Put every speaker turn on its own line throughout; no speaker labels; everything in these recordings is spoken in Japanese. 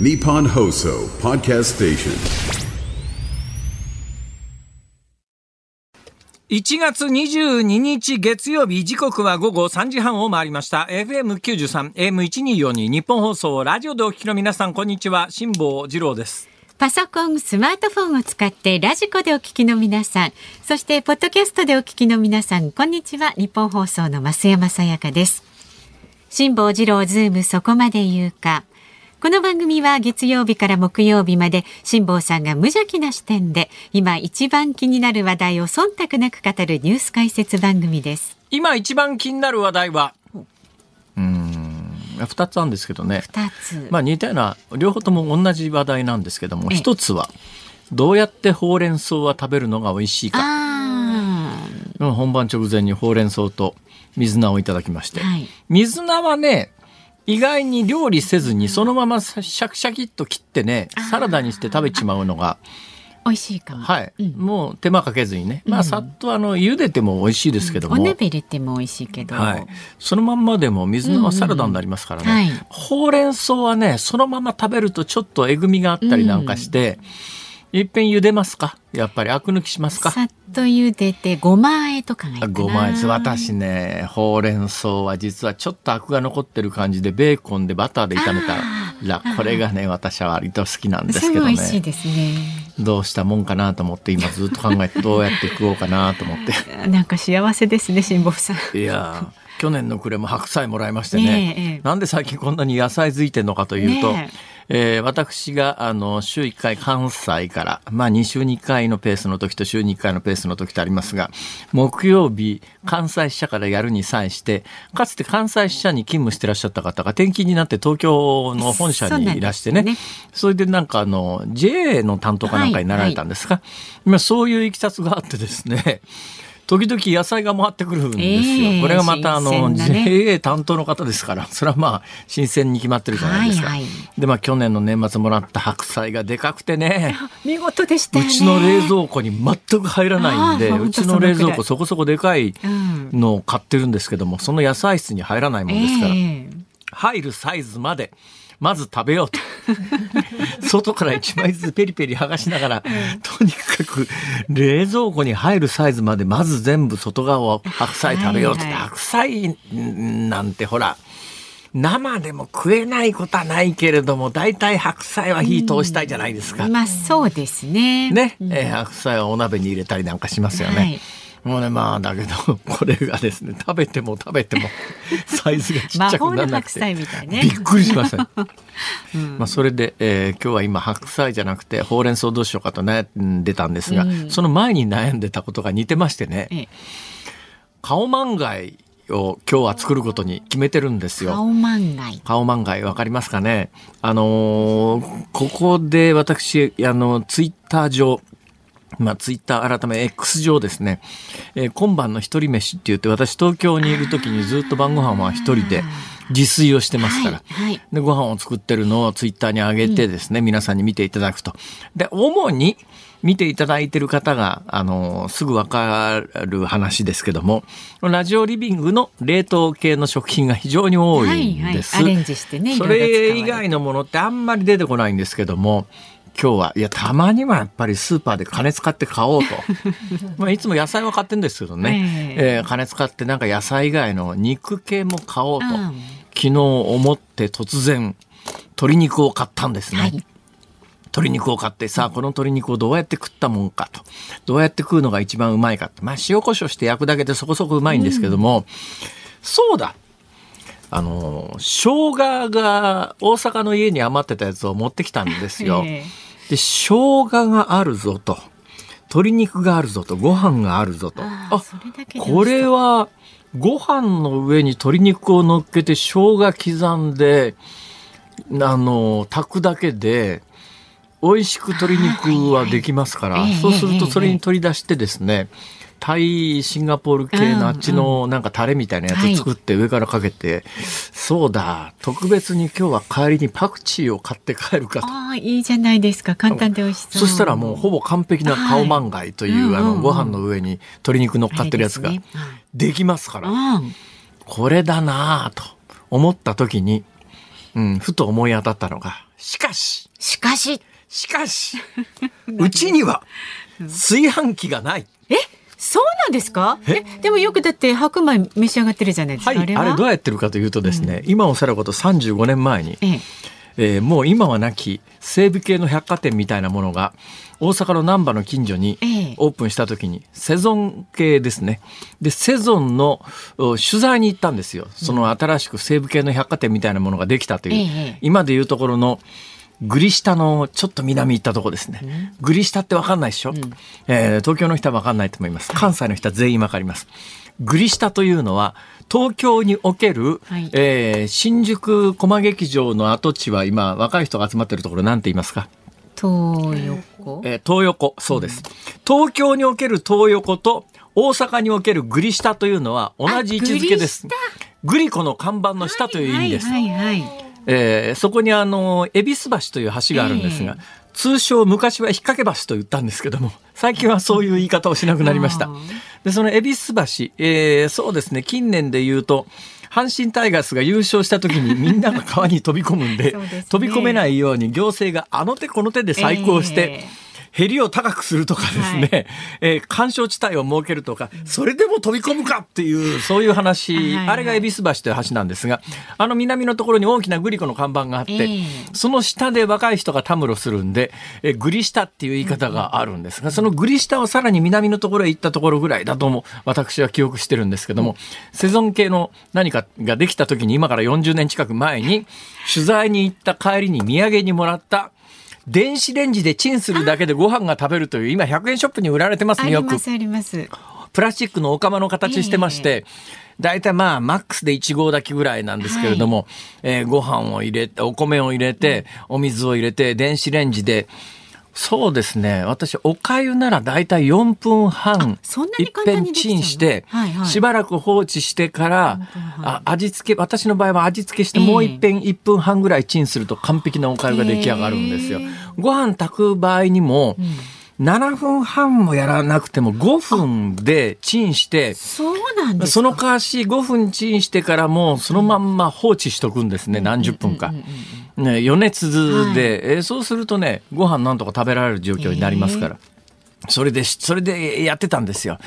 Nippon Hoso Podcast Station.
1月22日月曜日時刻は午後3時半を回りました FM93 AM1242 日本放送ラジオでお聞きの皆さんこんにちは辛坊治郎です
パソコン、スマートフォンを使ってラジコでお聞きの皆さん、そしてポッドキャストでお聞きの皆さん、こんにちは。日本放送の増山さやかです。辛坊治郎ズームそこまで言うか。この番組は月曜日から木曜日まで辛坊さんが無邪気な視点で今一番気になる話題を忖度なく語るニュース解説番組です。
今一番気になる話題は？うーん2つあるんですけどね。
二つ。
まあ似たような両方とも同じ話題なんですけども
ええ。
一つはどうやってほうれん草は食べるのが美味しいか。本番直前にほうれん草と水菜をいただきまして、
はい。
水菜はね意外に料理せずにそのままシャキシャキっと切ってねサラダにして食べちまうのが、
あ、美味しいかも。
はい、
うん。
もう手間かけずにね、まあさっとあの茹でても美味しいですけども、
お鍋入れても美味しいけど。
はい、そのまんまでも水菜はサラダになりますからね、
うん。うんはい。
ほうれん草はねそのまま食べるとちょっとえぐみがあったりなんかして、いっぺん茹でますか？やっぱりアク抜きしますか？
さっと茹でてごま和えとかがいいかな。
ごまです私ねほうれん草は実はちょっとアクが残ってる感じでベーコンでバターで炒めたらこれがね私は割と好きなんです
す
けど
ごい美味しい
ね
ですね。
どうしたもんかなと思って今ずっと考えて どうやって食おうかなと思って。
なんか幸せですね、辛坊さん。
いやー去年の暮れも白菜もらいましてね。
ねえええ。
なんで最近こんなに野菜づいてんのかというと、
ね
えー私があの週1回関西から、まあ、2週に1回のペースの時と週に1回のペースの時とありますが木曜日関西支社からやるに際してかつて関西支社に勤務してらっしゃった方が転勤になって東京の本社にいらしてね。
そうなんで
それでなんかあの JA の担当かなんかになられたんですが、まあ、そういういきさつがあってですね時々野菜が回ってくるんですよ。
ええ
これがまたあの、
ね
JA 担当の方ですから、それはまあ新鮮に決まってるじゃないですか。
はいはい
でまあ去年の年末もらった白菜がでかくてね。
見事でしたよね。
うちの冷蔵庫に全く入らないんで、うちの冷蔵庫
そ
こそこでかい
うん。
のを買ってるんですけども、その野菜室に入らないもんですから、
ええ
入るサイズまでまず食べようと。外から一枚ずつペリペリ剥がしながら、とにかく冷蔵庫に入るサイズまでまず全部外側を白菜食べようと、
はいはい。
白菜なんてほら生でも食えないことはないけれども大体白菜は火通したいじゃないですか。
まあそうですね。
ね、白菜はお鍋に入れたりなんかしますよね。
はい
もうねまあだけど これがですね食べても食べてもサイズがちっちゃくならなくて。びっ。くりしました、まあそれで、えー今日は今白菜じゃなくてほうれん草どうしようかと悩んでたんですが、
うん。
その前に悩んでたことが似てましてね
ええ。
カオマンガイを今日は作ることに決めてるんですよ。
顔万が
カオマンガイわかりますかね？あのーここで私、あの、ツイッター上、まあ、ツイッター改め X 上ですね、えー今晩の一人飯って言って、私東京にいる時にずっと晩ご飯は一人で自炊をしてますから。
はいはい
で、ご飯を作ってるのをツイッターに上げてですね、皆さんに見ていただくと。で、主に見ていただいてる方が、あの、すぐわかる話ですけども、ラジオリビングの冷凍系の食品が非常に多いんです。
はいはいアレンジしてね
そ
れ
以外のものってあんまり出てこないんですけども、今日は、いや、たまにはやっぱりスーパーで金使って買おうと。まあ、いつも野菜は買ってんですけどね。
え
えー金使ってなんか野菜以外の肉系も買おうと。
うん
昨日思って突然、鶏肉を買ったんですね。
はい
鶏肉を買ってさあこの鶏肉をどうやって食ったもんかとどうやって食うのが一番うまいかってまあ塩コショウして焼くだけでそこそこうまいんですけども、そうだあの生姜が大阪の家に余ってたやつを持ってきたんですよ。
ええ
で生姜があるぞと。鶏肉があるぞと。ご飯があるぞと。
ああそれだけで
これはご飯の上に鶏肉を乗っけて生姜刻んであの炊くだけで美味しく鶏肉はできますから、そうするとそれに
ええ
取り出してですね、タイシンガポール系のあっちのなんかタレみたいなやつ作って上からかけて、そうだ。特別に今日は帰りにパクチーを買って帰るかと。
ああいいじゃないですか。簡単で美味しそう。
そしたらもうほぼ完璧なカオマンガイという、あのご飯の上に鶏肉乗っかってるやつが
で
きますから、
うん。
これだなぁと思った時に、うん、ふと思い当たったのが、しかし、
しかし、
しかし、うちには炊飯器がない。
え、そうなんですか？え、でもよくだって白米召し上がってるじゃないですか。
はい、あれ
は？
どうやってるかというとですね、今おさらこと35年前に、
ええ、
えーもう今はなき西部系の百貨店みたいなものが大阪の難波の近所に
ええ。
オープンした時にセゾン系ですね。でセゾンのお取材に行ったんですよ。その新しく西部系の百貨店みたいなものができたという、
ええ。
今でいうところのグリ下のちょっと南行ったとこですね。グリ下ってわかんないでしょ、えー東京の人はわかんないと思います。関西の人は全員わかります。グリ下というのは東京における、
はい
えー新宿駒劇場の跡地は今若い人が集まってるところなんて言いますか？
東横？
えー東横、そうです。東京における東横と大阪におけるグリ下というのは同じ位置づけです
あ。
グリコの看板の下という意味です。
はいはいはい。
えーそこにあの、恵比寿橋という橋があるんですが、
え
通称昔は引っ掛け橋と言ったんですけども、最近はそういう言い方をしなくなりました。で、その恵比寿橋、えーそうですね、近年で言うと、阪神タイガースが優勝した時に みんなが川に飛び込むんで
ね。
飛び込めないように行政があの手この手で細工をして、
ええ
ヘリを高くするとかですね、
はい。
えー干渉地帯を設けるとか、それでも飛び込むかっていう、そういう話、
はいはい
あれが恵比寿橋という橋なんですが、あの南のところに大きなグリコの看板があって、
ええ。
その下で若い人がたむろするんで、えーグリ下っていう言い方があるんですが、そのグリ下をさらに南のところへ行ったところぐらいだとも私は記憶してるんですけども、セゾン系の何かができた時に今から40年近く前に取材に行った帰りに土産にもらった電子レンジでチンするだけでご飯が食べるという今100円ショップに売られてますねよく
ありますあります。
プラスチックのお釜の形してまして、大体まあ、マックスで1合炊きぐらいなんですけれども、えーご飯を入れて、お米を入れて、お水を入れて、電子レンジで、そうですね。私、お粥なら大体4分半、
そんなに
一
簡単にできちゃうの？
遍チンして、
はいはい
しばらく放置してから、あ味付け、私の場合は味付けして、
ええ
もう一遍1分半ぐらいチンすると完璧なお粥が出来上がるんですよ
へえ。
ご飯炊く場合にも、7分半もやらなくても5分でチンして、
そうなんですか？
そのかわし5分チンしてからもうそのまんま放置しとくんですね、何十分か。ね、余熱で、えーそうするとね、ご飯なんとか食べられる状況になりますから。それでし、それでやってたんですよ。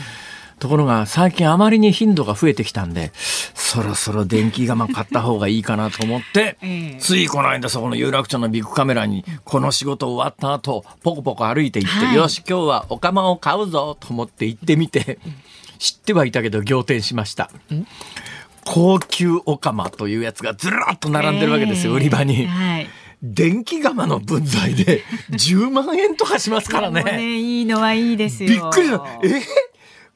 ところが最近あまりに頻度が増えてきたんで、そろそろ電気釜買った方がいいかなと思って、
ええ
ついこの間そこの有楽町のビッグカメラにこの仕事終わった後、ポコポコ歩いて行って、
はい
よし今日はお釜を買うぞと思って行ってみて、知ってはいたけど仰天しました。高級お釜というやつがずらっと並んでるわけですよ、
ええ
売り場に。
はい。
電気釜の分際で 10万円とかしますからね。
ね、いいのはいいですよ。
びっくりした。え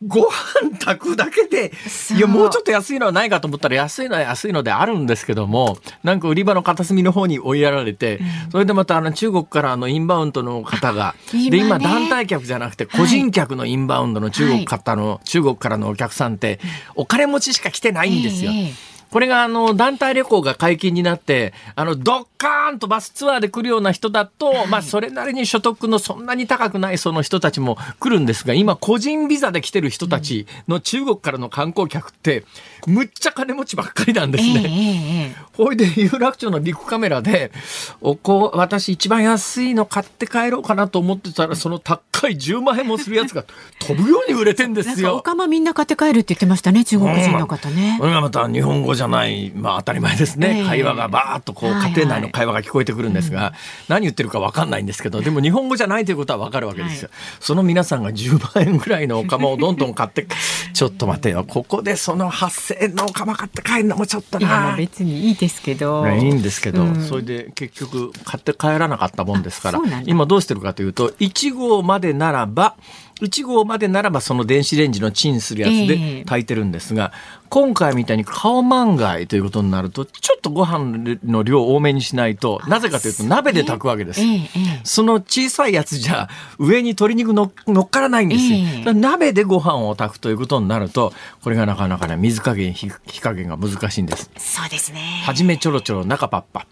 ご飯炊くだけで、いや、もうちょっと安いのはないかと思ったら、安いのは安いのであるんですけども、なんか売り場の片隅の方に追いやられて、それでまたあの中国からあのインバウンドの方が、
今ね
で、今団体客じゃなくて個人客のインバウンドの中国方の、中国からのお客さんって、お金持ちしか来てないんですよ。
ええ
これがあの団体旅行が解禁になってあのドッカーンとバスツアーで来るような人だと、まあそれなりに所得のそんなに高くないその人たちも来るんですが今個人ビザで来てる人たちの中国からの観光客ってむっちゃ金持ちばっかりなんですね。
えええええ
ほいで有楽町のビッグカメラでおこ私一番安いの買って帰ろうかなと思ってたらその高い10万円もするやつが 飛ぶように売れてんで
えなんかお
すよ。
釜みんな買って帰るって言ってましたね、中国人の方ね
こ。れがまた日本語じゃない、まあ当たり前ですね。
ええ
会話がバーッとこう
はいはい
家庭内の会話が聞こえてくるんですが、何言ってるか分かんないんですけど、でも日本語じゃないということは分かるわけですよ。その皆さんが10万円ぐらいのお釜をどんどん買って、ちょっと待てよ、ここでその8000円のお釜買って帰るのもちょっとな
あ。別にいいですけど。
ねいいんですけど、
うん
それで結局買って帰らなかったもんですから今どうしてるかというと1号までならば1号までならばその電子レンジのチンするやつ
ええ
で炊いてるんですが、今回みたいに顔満貝ということになるとちょっとご飯の量多めにしないとなぜかというと鍋で炊くわけです。
ええええ
その小さいやつじゃ上に鶏肉の乗っからないんですよ。鍋でご飯を炊くということになるとこれがなかなかね水加減火火加減が難しいんです。
そうですね。
はじめちょろちょろ中パッパ。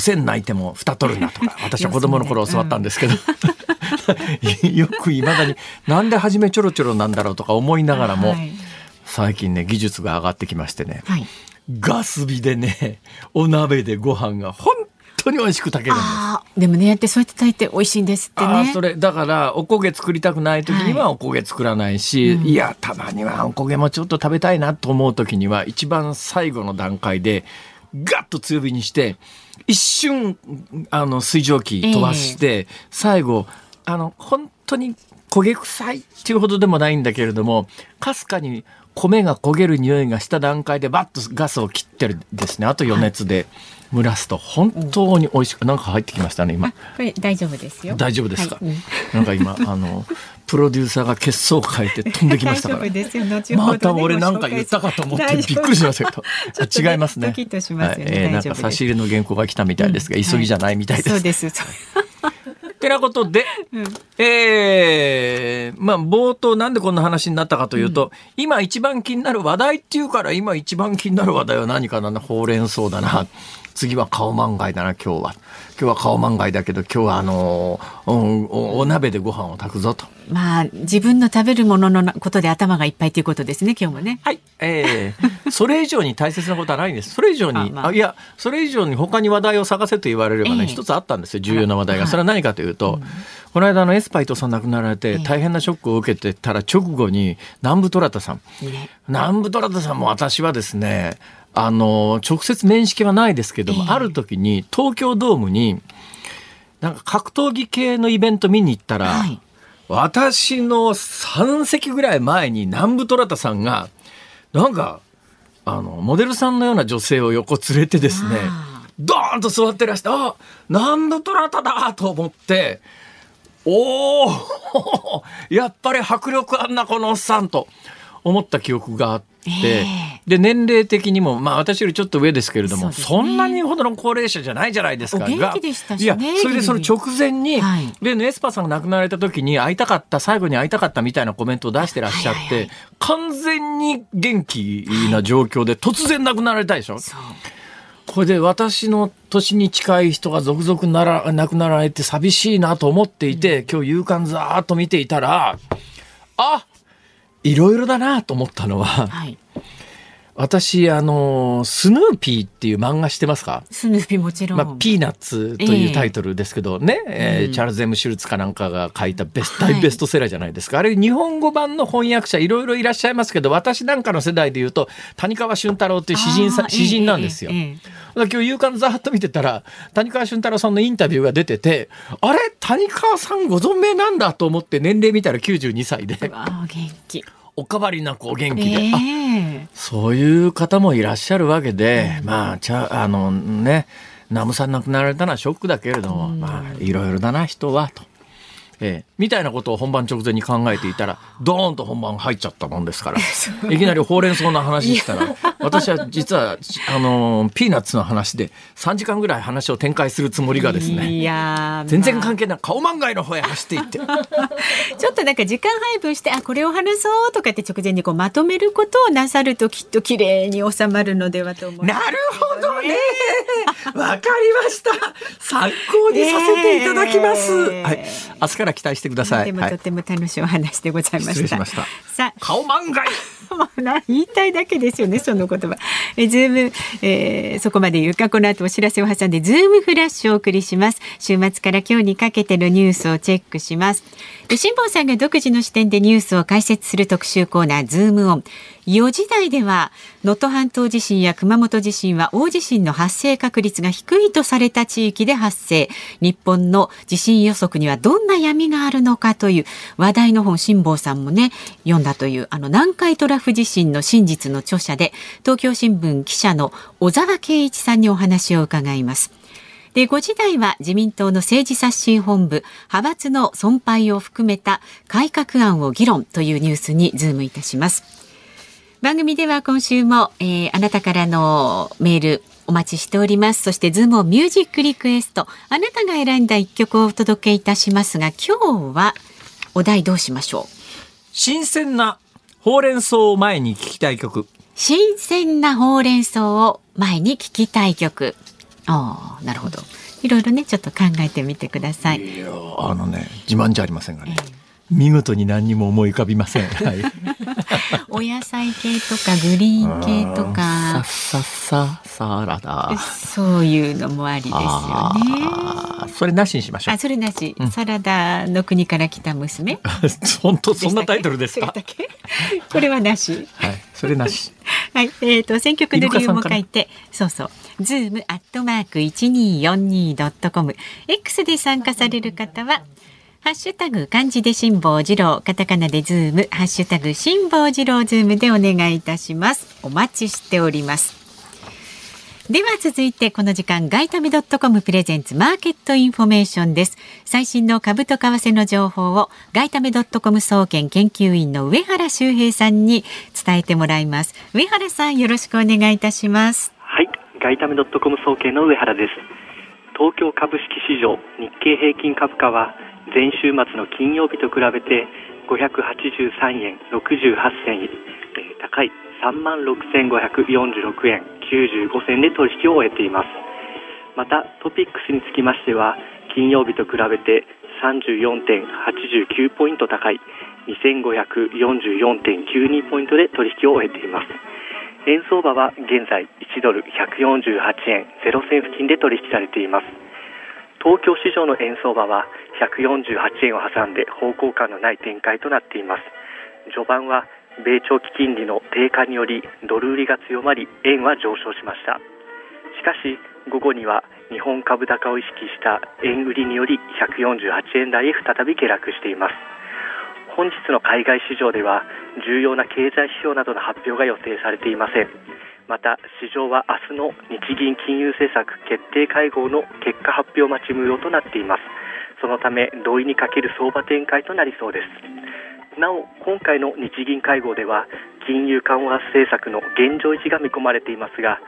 線泣いても蓋取るなとか 私は子供の頃教わったんですけど、よくいまだになんで初めちょろちょろなんだろうとか思いながらも、
はい。
最近ね技術が上がってきましてね。
はい。
ガス火でねお鍋でご飯が本当に美味しく炊けるんです。
でもねやってそうやって炊いて美味しいんですってね。
それだからおこげ作りたくない時にはおこげ作らないし、いやたまにはおこげもちょっと食べたいなと思う時には一番最後の段階でガッと強火にして一瞬あの水蒸気飛ばして、最後あの本当に焦げ臭いっていうほどでもないんだけれどもかすかに米が焦げる匂いがした段階でバッとガスを切ってるですね。あと余熱で蒸らすと本当に美味しくなんか入ってきましたね今。
あ。これ大丈夫ですよ。
大丈夫ですか、
はい。うん。
なんか今あのプロデューサーが血相を変えて飛んできましたから。
大丈夫ですよ。後ほどね
また俺なんか言ったかと思ってびっくりしましたけど。
ね
あ違いますね。
ドキッとしますよね。
はい。えーなんか差し入れの原稿が来たみたいですが、急ぎじゃないみたいです、
そうです。
てなことで、えーまあ冒頭なんでこんな話になったかというと、今一番気になる話題っていうから今一番気になる話題は何かなほうれん草だな次は顔満貝だな今日は今日は顔満貝だけど今日はあのーおおお鍋でご飯を炊くぞと。
まあ自分の食べるもののことで頭がいっぱいということですね今日もね
はい。えー、それ以上に大切なことはないんです。それ以上に、あ
あまあ
いや、それ以上に他に話題を探せと言われればね、
ええ
一つあったんですよ、重要な話題が。
はい
それは何かというと、この間のエスパイトさん亡くなられて、
え
大変なショックを受けてたら直後に、南部虎田さん。
ね
南部虎田さんも私はですね、あの、直接面識はないですけども、
ええ。
ある時に東京ドームに、なんか格闘技系のイベント見に行ったら、
はい。
私の3席ぐらい前に南部虎田さんが、なんか、あの、モデルさんのような女性を横連れてですね
あ、
ドーンと座ってらして、あ南部虎田だと思って、おお やっぱり迫力あんなこのおっさんと思った記憶があっで年齢的にもまあ私よりちょっと上ですけれどもそ,、
そ
んなにほどの高齢者じゃないじゃないですか。
ね
いやそれでその直前に、
はい。
でエスパーさんが亡くなられた時に会いたかった最後に会いたかったみたいなコメントを出してらっしゃって、
はいはいはい。
完全に元気な状況で突然亡くなられたでしょ、
そう。
これで私の年に近い人が続々なら亡くなられて寂しいなと思っていて、今日夕刊ざーっと見ていたらあいろいろだなと思ったのは
はい。
私あのスヌーピーっていう漫画知ってますか？
スヌーピーもちろん、
まあ、ピーナッツというタイトルですけどね、えーチャールズ・エム・シュルツかなんかが書いたベス大ベストセラーじゃないですか。あれ、日本語版の翻訳者いろいろいらっしゃいますけど、私なんかの世代で言うと、谷川俊太郎っていう詩人さ
あー
詩人なんですよ。
ええ。ええ
だから今日夕刊ざーっと見てたら、谷川俊太郎さんのインタビューが出てて、あれ？谷川さんご存命なんだと思って年齢見たら92歳で、
うわあ元気
おかわりなくお元気で、あ
え。え
そういう方もいらっしゃるわけで、まあ、ちゃ、あのね、ナムさん亡くなられたのはショックだけれども、まあ、いろいろだな、人は、と。ええ、みたいなことを本番直前に考えていたら、ドーンと本番入っちゃったもんですから、いきなりほうれん草の話したら、私は実は、あの、ピーナッツの話で3時間ぐらい話を展開するつもりがですね、
いやー
全然
まあ
関係ない、顔漫画の方へ走っていって、
ちょっとなんか時間配分してあこれを話そうとかって直前にこうまとめることをなさるときっと綺麗に収まるのではと思います
なるほどね。わかりました。参考にさせていただきます。
ねえ
はい。明日から期待してください。はい。
でもとても楽しいお話でございました。
しました
さあ
顔漫画。
言いたいだけですよねその言葉えズーム、えーそこまで言うかこの後お知らせを挟んでズームフラッシュをお送りします週末から今日にかけてのニュースをチェックしますで辛坊さんが独自の視点でニュースを解説する特集コーナーズームオン4時台では能登半島地震や熊本地震は大地震の発生確率が低いとされた地域で発生日本の地震予測にはどんな闇があるのかという話題の本辛坊さんもね読んだというあの南海トラフ地震の真実の著者で東京新聞記者の小沢慧一さんにお話を伺います。で5時台は自民党の政治刷新本部派閥の存廃を含めた改革案を議論というニュースにズームいたします。番組では今週も、えーあなたからのメールお待ちしております。そしてズームをミュージックリクエストあなたが選んだ一曲をお届けいたしますが今日はお題どうしましょう？
新鮮なほうれん草を前に聞きたい曲。
新鮮なほうれん草を前に聞きたい曲。ああ、なるほど。いろいろね、ちょっと考えてみてください。
いやあのね、自慢じゃありませんがね。見事に何にも思い浮かびません。はい。
お野菜系とかグリーン系と
さ
か
っさっさサラダ。
そういうのもありですよね。
それなしにしましょう
あ、。それなし、サラダの国から来た娘。
本当そんなタイトルですか？
これはなし。
はい、それなし。
はい、えっ、と選曲の理由も書いて、そうそう。ズームアットマーク一二四二ドットコム。X で参加される方は。ハッシュタグ漢字で辛坊治郎、カタカナでズーム、ハッシュタグ辛坊治郎ズームでお願いいたします。お待ちしております。では続いてこの時間外為ドットコムプレゼンツマーケットインフォメーションです最新の株と為替の情報を外為ドットコム総研研究員の上原修平さんに伝えてもらいます上原さんよろしくお願いいたします、
外為ドットコム総研の上原です。東京株式市場日経平均株価は前週末の金曜日と比べて583円68銭、高い36,546円95銭で取引を終えています。またトピックスにつきましては金曜日と比べて34.89ポイント高い2544.92ポイントで取引を終えています。円相場は現在1ドル148円0銭付近で取引されています。東京市場の円相場は148円を挟んで方向感のない展開となっています。序盤は米長期金利の低下によりドル売りが強まり円は上昇しました。しかし午後には日本株高を意識した円売りにより148円台へ再び下落しています。本日の海外市場では重要な経済指標などの発表が予定されていません。また市場は明日の日銀金融政策決定会合の結果発表待ち無用となっています。そのため動意に欠ける相場展開となりそうです。なお今回の日銀会合では金融緩和政策の現状維持が見込まれていますが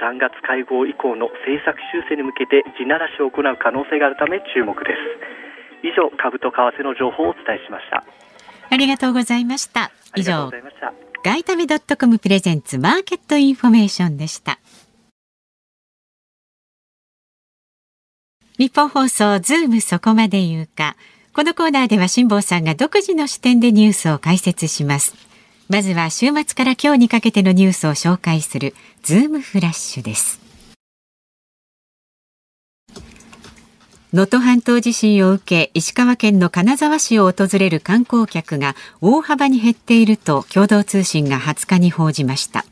3月会合以降の政策修正に向けて地ならしを行う可能性があるため注目です。以上株と為替の情報をお伝えしました。
ありがとうございました。以上
がとうございました。
外為ドットコムプレゼンツマーケットインフォメーションでした。ニッポン放送ズームそこまで言うか。このコーナーでは辛坊さんが独自の視点でニュースを解説します。まずは週末から今日にかけてのニュースを紹介するズームフラッシュです能登半島地震を受け石川県の金沢市を訪れる観光客が大幅に減っていると共同通信が20日に報じました。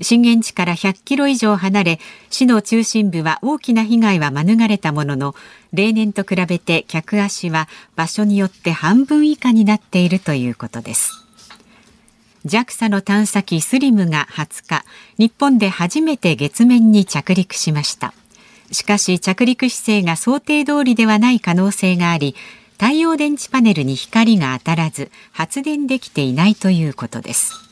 震源地から100キロ以上離れ市の中心部は大きな被害は免れたものの例年と比べて客足は場所によって半分以下になっているということです。JAXA の探査機スリムが20日日本で初めて月面に着陸しました。しかし着陸姿勢が想定通りではない可能性があり太陽電池パネルに光が当たらず発電できていないということです。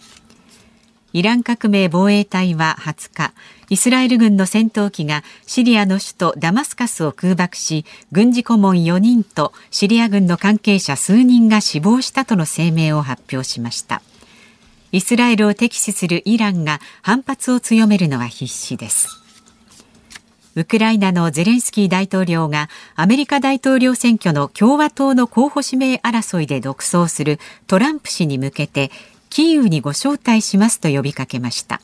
イラン革命防衛隊は20日イスラエル軍の戦闘機がシリアの首都ダマスカスを空爆し軍事顧問4人とシリア軍の関係者数人が死亡したとの声明を発表しました。イスラエルを敵視するイランが反発を強めるのは必至です。ウクライナのゼレンスキー大統領がアメリカ大統領選挙の共和党の候補指名争いで独走するトランプ氏に向けてキーウにご招待しますと呼びかけました。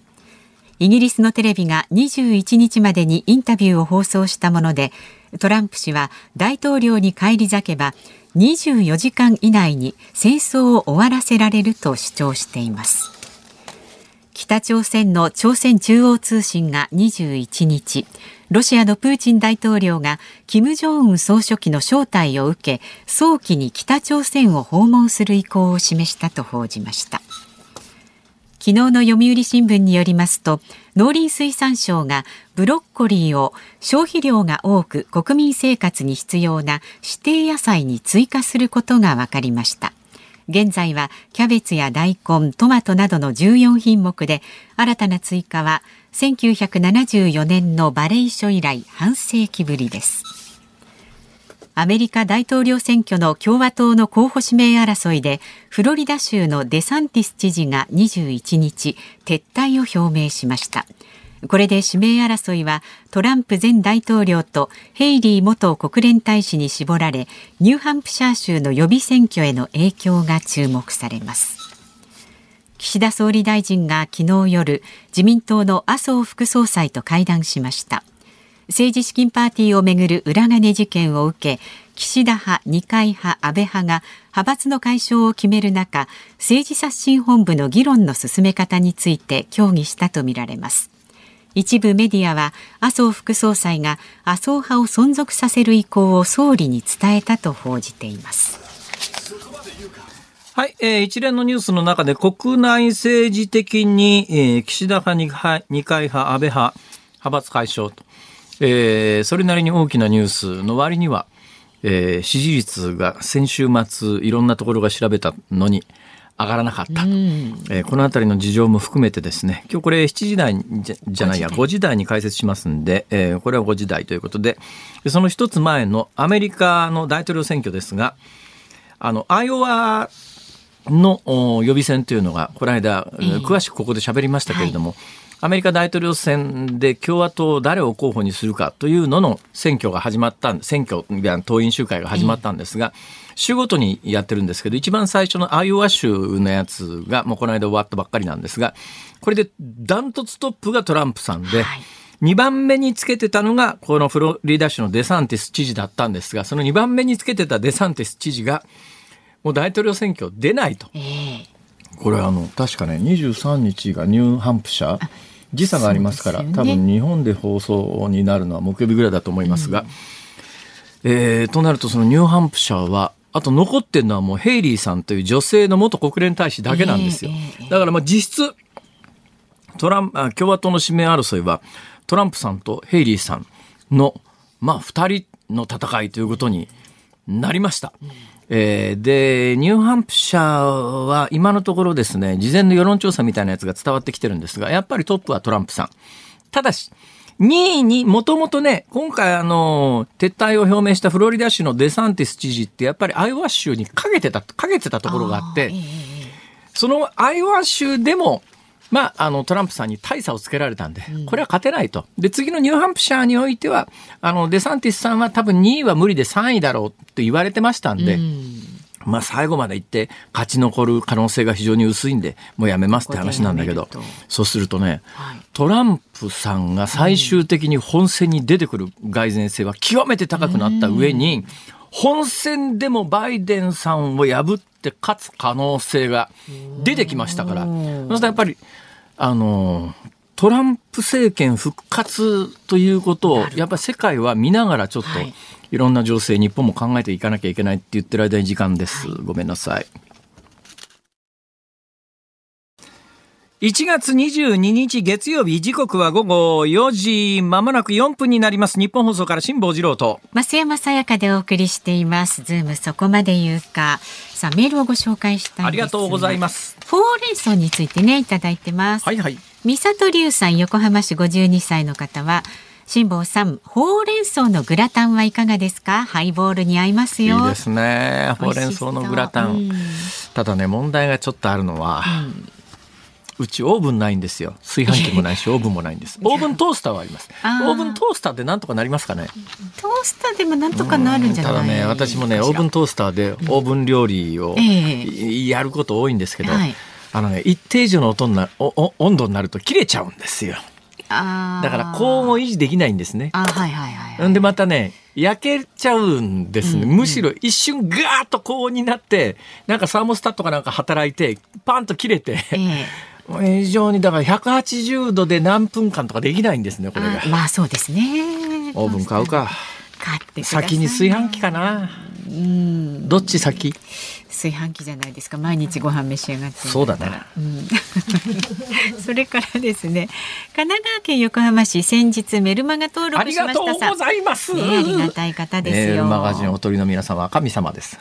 イギリスのテレビが21日までにインタビューを放送したものでトランプ氏は大統領に返り咲けば24時間以内に戦争を終わらせられると主張しています。北朝鮮の朝鮮中央通信が21日ロシアのプーチン大統領が金正恩総書記の招待を受け早期に北朝鮮を訪問する意向を示したと報じました。昨日の読売新聞によりますと農林水産省がブロッコリーを消費量が多く国民生活に必要な指定野菜に追加することが分かりました。現在はキャベツや大根トマトなどの14品目で新たな追加は1974年のバレイ書以来半世紀ぶりです。アメリカ大統領選挙の共和党の候補指名争いでフロリダ州のデサンティス知事が21日撤退を表明しました。これで指名争いはトランプ前大統領とヘイリー元国連大使に絞られニューハンプシャー州の予備選挙への影響が注目されます。岸田総理大臣が昨日夜自民党の麻生副総裁と会談しました。政治資金パーティーをめぐる裏金事件を受け岸田派、二階派、安倍派が派閥の解消を決める中政治刷新本部の議論の進め方について協議したとみられます。一部メディアは麻生副総裁が麻生派を存続させる意向を総理に伝えたと報じています。
はい、えー、一連のニュースの中で国内政治的に、えー、岸田派、二階派、安倍派、派閥解消と、えー、それなりに大きなニュースの割には、えー、支持率が先週末いろんなところが調べたのに上がらなかったと、えー、このあたりの事情も含めてですね今日これ7時台じじゃないや5時台。に解説しますんで、えー、これは5時台ということでその一つ前のアメリカの大統領選挙ですがあのアイオワの予備選というのがこの間、詳しくここで喋りましたけれども、はい。アメリカ大統領選で共和党を誰を候補にするかというのの選挙が始まった選挙党員集会が始まったんですが、州ごとにやってるんですけど一番最初のアイオワ州のやつがもうこの間終わったばっかりなんですがこれでダントツトップがトランプさんで。はい2番目につけてたのが、このフロリダ州のデサンティス知事だったんですが、その2番目につけてたデサンティス知事が、もう大統領選挙出ないと。えー、これあの、確かね、23日がニューハンプシャー。時差がありますから、ね、多分日本で放送になるのは木曜日ぐらいだと思いますが、うん、えー、となるとそのニューハンプシャーはあと残ってるのはもうヘイリーさんという女性の元国連大使だけなんですよ。だからまあ実質トラン共和党の指名争いはトランプさんとヘイリーさんのまあ2人の戦いということになりました。うんえー、で、ニューハンプシャーは今のところですね、事前の世論調査みたいなやつが伝わってきてるんですが、やっぱりトップはトランプさん。ただし、2位にもともとね、今回あの、撤退を表明したフロリダ州のデサンティス知事ってやっぱりアイオワ州にかけてた、かけてたところがあって、そのアイオワ州でもまあ、あの、トランプさんに大差をつけられたんで、これは勝てないと。で、次のニューハンプシャーにおいては、あの、デサンティスさんは多分2位は無理で3位だろうと言われてましたんで、まあ、最後まで行って勝ち残る可能性が非常に薄いんで、もうやめますって話なんだけど、そうするとね、トランプさんが最終的に本選に出てくる蓋然性は極めて高くなった上に、本選でもバイデンさんを破って勝つ可能性が出てきましたから、やっぱり、あの、トランプ政権復活ということを、やっぱり世界は見ながらちょっと、いろんな情勢、日本も考えていかなきゃいけないって言ってる間に時間です。ごめんなさい。1月22日月曜日時刻は午後4時まもなく4分になります。日本放送から辛坊治郎と。
増山さやかでお送りしています。ズームそこまで言うか。さあメールをご紹介した
ありがとうございます。
ほうれん草についてねいただいてます。
はいはい。
三里龍さん横浜市52歳の方は辛坊さん、ほうれん草のグラタンはいかがですか？ハイボールに合いますよ。
いいですね。ほうれん草のグラタン。うん、ただね、問題がちょっとあるのは、うん。うちオーブンないんですよ。炊飯器もないし オーブンもないんです。オーブントースターはあります。オーブントースターでなんとかなりますかね？
トースターでもなんとかなるんじゃない
ただね私もねオーブントースターでオーブン料理をやること多いんですけど、あのね一定以上の音なお温度になると切れちゃうんですよだから高温を維持できないんですね。
はいはいはい、
でまたね焼けちゃうんですね、うんうん、むしろ一瞬ガーッと高温になってなんかサーモスタットかなんか働いてパンと切れて、えー非 常にだから180度で何分間とかできないんですねこれが。
まあそうですね。
オーブン買うか。
買って
先に炊飯器かなうん。どっち先？
炊飯器じゃないですか。毎日ご飯召し上がって
そうだね、
うん、それからですね神奈川県横浜市先日メルマガ登録しましたあ
りがとうございます、
ね、ありがたい方ですよ。
メルマガジンお取りの皆様は神様です、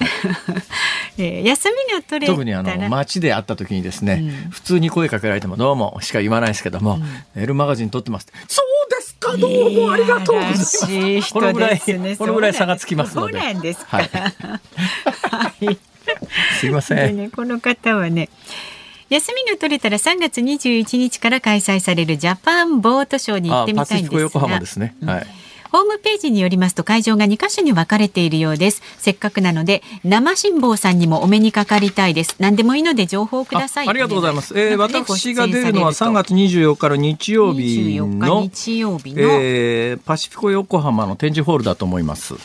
えー、休みが取れ
特にあの街で会った時にですね、うん、普通に声かけられてもどうもしか言わないですけども、うん、メルマガジン撮ってますそうですか？どうもありがとうございます、
ね、
このぐらいこのぐらい差がつきますので。
そうなんです。はい、
はいすいません、
ね、この方はね休みが取れたら3月21日から開催されるジャパンボートショーに行ってみたいんですが、
横浜ですね、はい、
ホームページによりますと会場が2カ所に分かれているようです。せっかくなので生辛坊さんにもお目にかかりたいです。何でもいいので情報をください。
あありがとうございます。えー、私が出るのは3月24日から日曜日
24
の
日、日曜日の、
えー、パシフィコ横浜の展示ホールだと思います。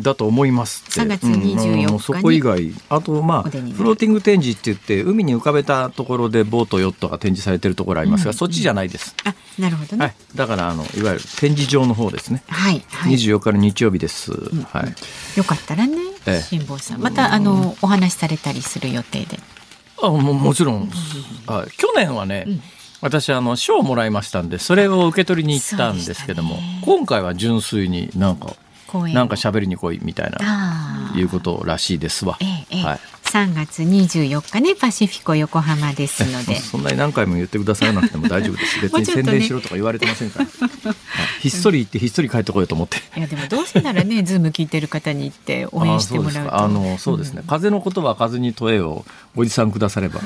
だと思いますって。
3月24日に
うんそこ以外、あとまあ、フローティング展示って言って、海に浮かべたところでボート、ヨットが展示されてるところありますが、そっちじゃないです。
あなるほどね。
はい。だから、あの、いわゆる展示場の方ですね。
はい、はい、
24日の日曜日です。はい。
よかったらね
ええ。
辛坊さん。またあのお話しされたりする予定で。
あももちろん、あ去年はね、私あの賞をもらいましたんでそれを受け取りに行ったんですけども、今回は純粋になんかなんか喋りに来いみたいないうことらしいですわ。
ええええ。
はい。
3月24日ねパシフィコ横浜ですので。
そんなに何回も言ってくださらなくても大丈夫です。別に宣伝しろとか言われてませんから。はい。ひっそり行ってひっそり帰ってこようと思って。
いやでもどうせならね ズーム聞いてる方に言って応援してもらうと。
あのそうですね、風のことは風に問えをおじさんくだされば、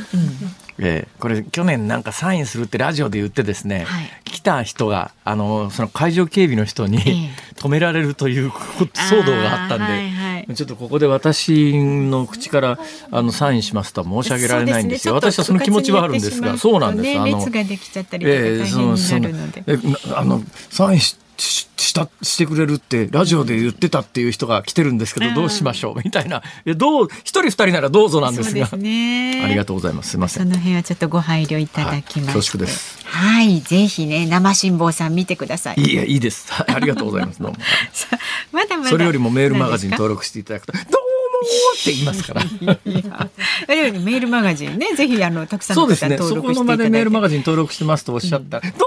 ええ。これ去年なんかサインするってラジオで言ってですね、
はい。
来た人があのその会場警備の人に、
ええ
止められるという騒動があったんで、
はいはい
ちょっとここで私の口からあのサインしますとは申し上げられないんですよ。
ね
私はその気持ちはあるんですが、そうなんです。
ね、
あの
列ができちゃったりとか大変になるので、
ええそのそのあのサインしししたしてくれるってラジオで言ってたっていう人が来てるんですけど、
うん
どうしましょうみたいな。えどう一人二人ならどうぞなんですが。
ね
ありがとうございます。すみません。
その辺はちょっとご配慮いただきま
はい恐縮です
はいぜひね生辛坊さん見てください
いいえいいです。はいありがとうございます。どうも。
さあまだまだ
それよりもメールマガジン
何
登録していただくと、どうって言いますから。
よりメールマガジンねぜひあのたくさんの方
そうですね。そこの
登録していただいて
場でメールマガジン登録してますとおっしゃったら、どうも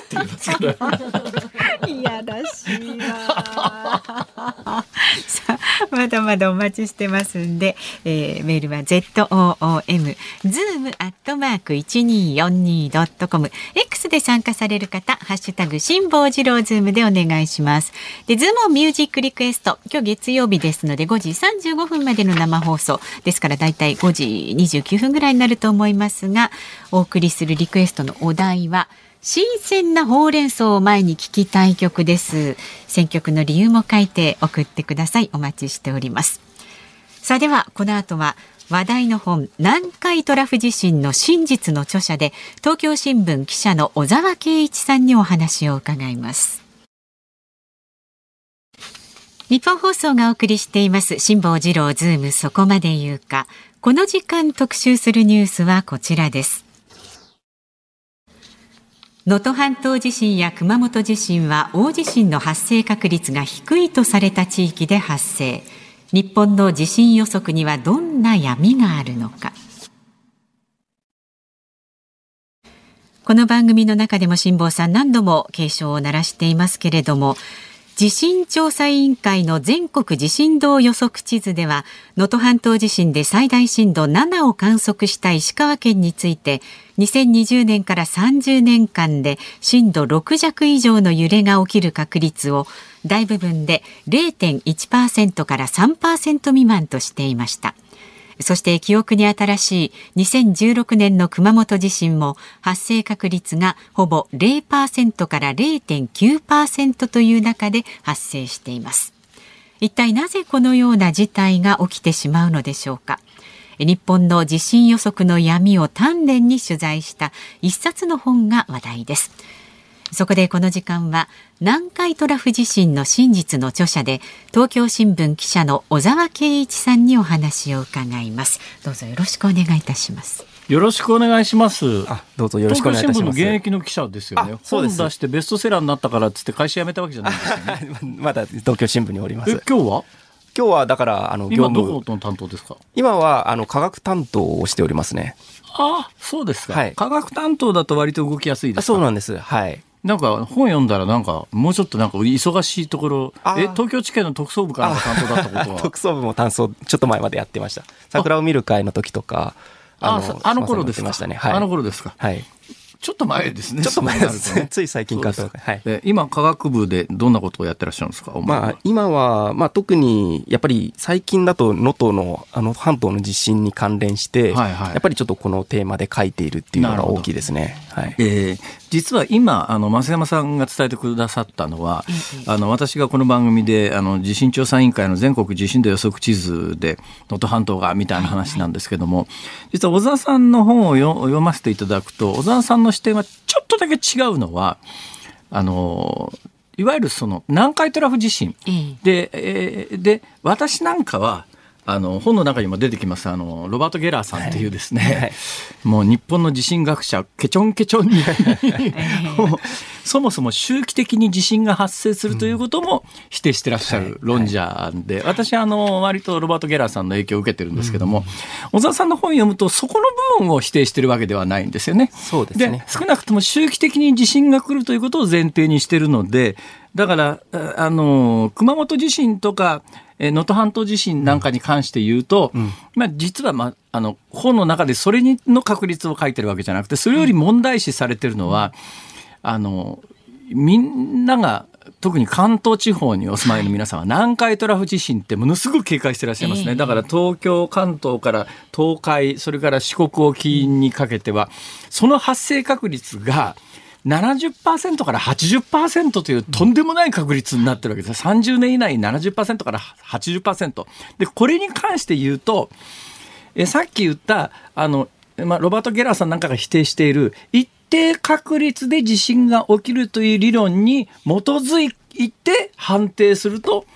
ーって言いますから。
いやらしいわ。さあまだまだお待ちしてますんで、えーメールは z o o m zoom アットマーク一二四二ドットコム X で参加される方ハッシュタグ辛坊治郎ズームでお願いします。でズームミュージックリクエスト今日月曜日ですので5時三十五分までの生放送ですからだいたい5時二十九分ぐらいになると思いますがお送りするリクエストのお題は新鮮なほうれん草を前に聞きたい曲です。選曲の理由も書いて送ってください。お待ちしております。さあでは、この後は話題の本南海トラフ地震の真実の著者で東京新聞記者の小沢圭一さんにお話を伺います。日本放送がお送りしています。辛坊治郎ズームそこまで言うか。この時間特集するニュースはこちらです。能登半島地震や熊本地震は大地震の発生確率が低いとされた地域で発生。日本の地震予測にはどんな闇があるのか。この番組の中でも辛坊さん何度も警鐘を鳴らしていますけれども地震調査委員会の全国地震動予測地図では能登半島地震で最大震度7を観測した石川県について2020年から30年間で震度6弱以上の揺れが起きる確率を大部分で0.1%から3%未満としていました。そして記憶に新しい2016年の熊本地震も発生確率がほぼ0%から0.9%という中で発生しています。一体なぜこのような事態が起きてしまうのでしょうか。日本の地震予測の闇を丹念に取材した一冊の本が話題です。そこでこの時間は南海トラフ地震の真実の著者で東京新聞記者の小沢圭一さんにお話を伺いますどうぞよろしくお願いいたします
よろしくお願いします。
あ、どうぞよろしくお願いいたします。
東京新聞の現役の記者ですよね
あ。そうです
本出してベストセラーになったからっつって会社辞めたわけじゃないですよね。
まだ東京新聞におりま
え
す。
今日は？
今日はだから、あの、業
今ど
務
この担当ですか？
今は、あの、科学担当をしておりますね。
ああ、そうですか。
はい
科学担当だと割と動きやすいです
そうなんです。はい。
なんか本読んだらなんかもうちょっとなんか忙しいところえ東京地検の特捜部かなんか担当だったことは？
特捜部も担当、ちょっと前までやってました。桜を見る会の時とか、
あそあの頃ですか？
ね。はい。
あの頃ですか？
はい。
ちょっと前ですね。
ちょっと前ですね。つい最近からとか。はい。
で今、科学部でどんなことをやってらっしゃるんですか？
まあ、今は、まあ、特に、やっぱり最近だと能登の、あの、半島の地震に関連して、
はいはい
やっぱりちょっとこのテーマで書いているっていうのが大きいですね。はい。
えー実は今、あの、増山さんが伝えてくださったのは、あの、私がこの番組で、あの、地震調査委員会の全国地震度予測地図で、能登半島が、みたいな話なんですけども、実は小沢さんの本を読読ませていただくと、小沢さんの視点はちょっとだけ違うのは、あの、いわゆるその南海トラフ地震。
ええ
で、えーで、私なんかは、あの、本の中にも出てきます、あの、ロバート・ゲラーさんっていうですね、
はい。
もう日本の地震学者、ケチョンケチョンに、そもそも周期的に地震が発生するということも否定してらっしゃる論者で、私はあの、割とロバート・ゲラーさんの影響を受けてるんですけども、小沢さんの本を読むと、そこの部分を否定してるわけではないんですよね。
そうですね。
少なくとも周期的に地震が来るということを前提にしてるので、だから、ああの、熊本地震とか、えー能登半島地震なんかに関して言うと、まあ、実は、まあ、あの、本の中でそれにの確率を書いてるわけじゃなくて、それより問題視されてるのは、あの、みんなが、特に関東地方にお住まいの皆さんは南海トラフ地震ってものすごく警戒してらっしゃいますね。だから東京、関東から東海、それから四国沖にかけては、その発生確率が70%から80%というとんでもない確率になってるわけです。30年以内に70%から80%。で、これに関して言うと、えさっき言ったあの、まあ、ロバート・ゲラーさんなんかが否定している一定確率で地震が起きるという理論に基づいて判定すると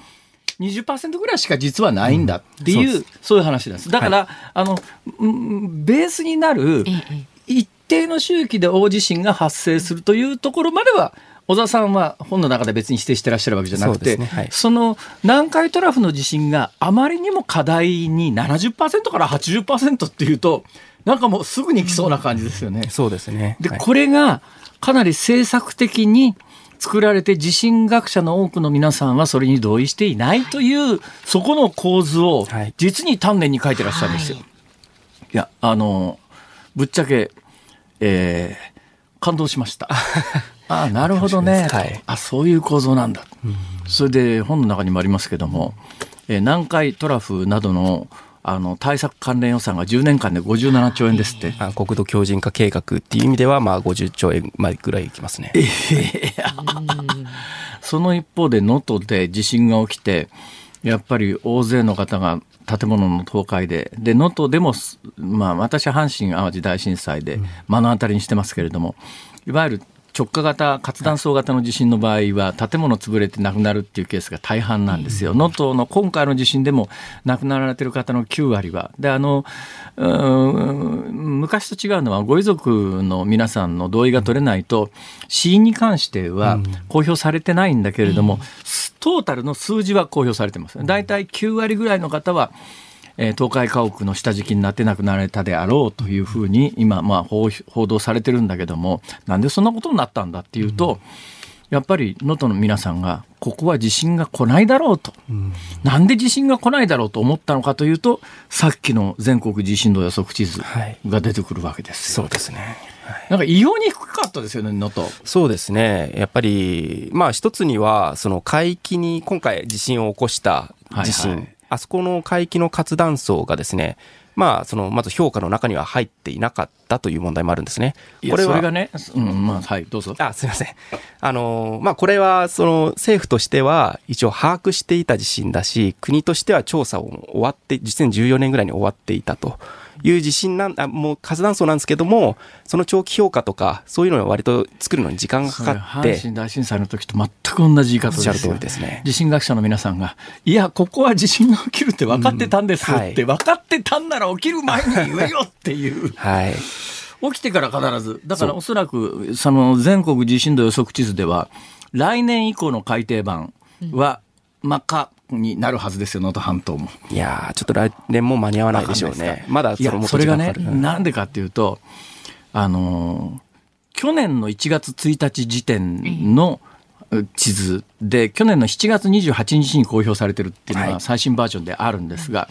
20%ぐらいしか実はないんだっていう,、
うん
そういう話なんです。だから、あのうんベースになる
ええ
一定の周期で大地震が発生するというところまでは小田さんは本の中で別に否定してらっしゃるわけじゃなくて
そねはい
その南海トラフの地震があまりにも課題に70%から80%っていうとなんかもうすぐに来そうな感じですよね。
そうですね。
で、
はい
これがかなり政策的に作られて地震学者の多くの皆さんはそれに同意していないというそこの構図を
はい
実に丹念に書いてらっしゃるんですよ。
はい
いや、あの、ぶっちゃけ、えー感動しました。ああ、なるほどね。
はい
あ、そういう構造なんだ。それで本の中にもありますけども、えー南海トラフなどのあの対策関連予算が10年間で57兆円ですって。
あ国土強靭化計画っていう意味では、まあ、50兆円までぐらいいきますね。
その一方で能登で地震が起きて、やっぱり大勢の方が建物の倒壊で、で、能登でもす、まあ私は阪神淡路大震災で目の当たりにしてますけれども、いわゆる直下型、活断層型の地震の場合は、建物潰れて亡くなるっていうケースが大半なんですよ。能登の今回の地震でも亡くなられてる方の9割は。で、あの、昔と違うのは、ご遺族の皆さんの同意が取れないと、死因に関しては公表されてないんだけれども、トータルの数字は公表されてます。大体9割ぐらいの方は、えー東海家屋の下敷きになって亡くなられたであろうというふうに今、まあ、報報道されてるんだけどもなんでそんなことになったんだっていうと、やっぱり能登の皆さんがここは地震が来ないだろうと、なんで地震が来ないだろうと思ったのかというとさっきの全国地震動予測地図
はい
が出てくるわけですよ。
そうですね。
なんか異様に低かったですよね能登。
そうですね。やっぱり、まあ一つには、その海域に今回地震を起こした地震、
はいはい
あそこの海域の活断層がですね、まあその、まず評価の中には入っていなかったという問題もあるんですね。
いやそれがね、うんまあ、はいどうぞ。
あ、すみません。あの、まあ、これは、その、政府としては、一応把握していた地震だし、国としては調査を終わって、2014年ぐらいに終わっていたという地震なん、あもう活断層なんですけども、その長期評価とか、そういうのは割と作るのに時間がかかって、
阪神大震災の時と全く同じ言い方ですよ
おっしゃる通りですね
地震学者の皆さんが、いや、ここは地震が起きるって分かってたんです
うんはい
って、分かってたんなら起きる前に言えよっていう。
はい。
起きてから必ず。だからおそらく、その全国地震動予測地図では、来年以降の改訂版は真っ赤になるはずですよ、能登半島も。
いやー、ちょっと来年も間に合わないでしょう。ね。まだ
いやそれがねなんでかっていうとあのー去年の1月1日時点のう地図で去年の7月28日に公表されてるっていうの
は
はい。最新バージョンであるんですが、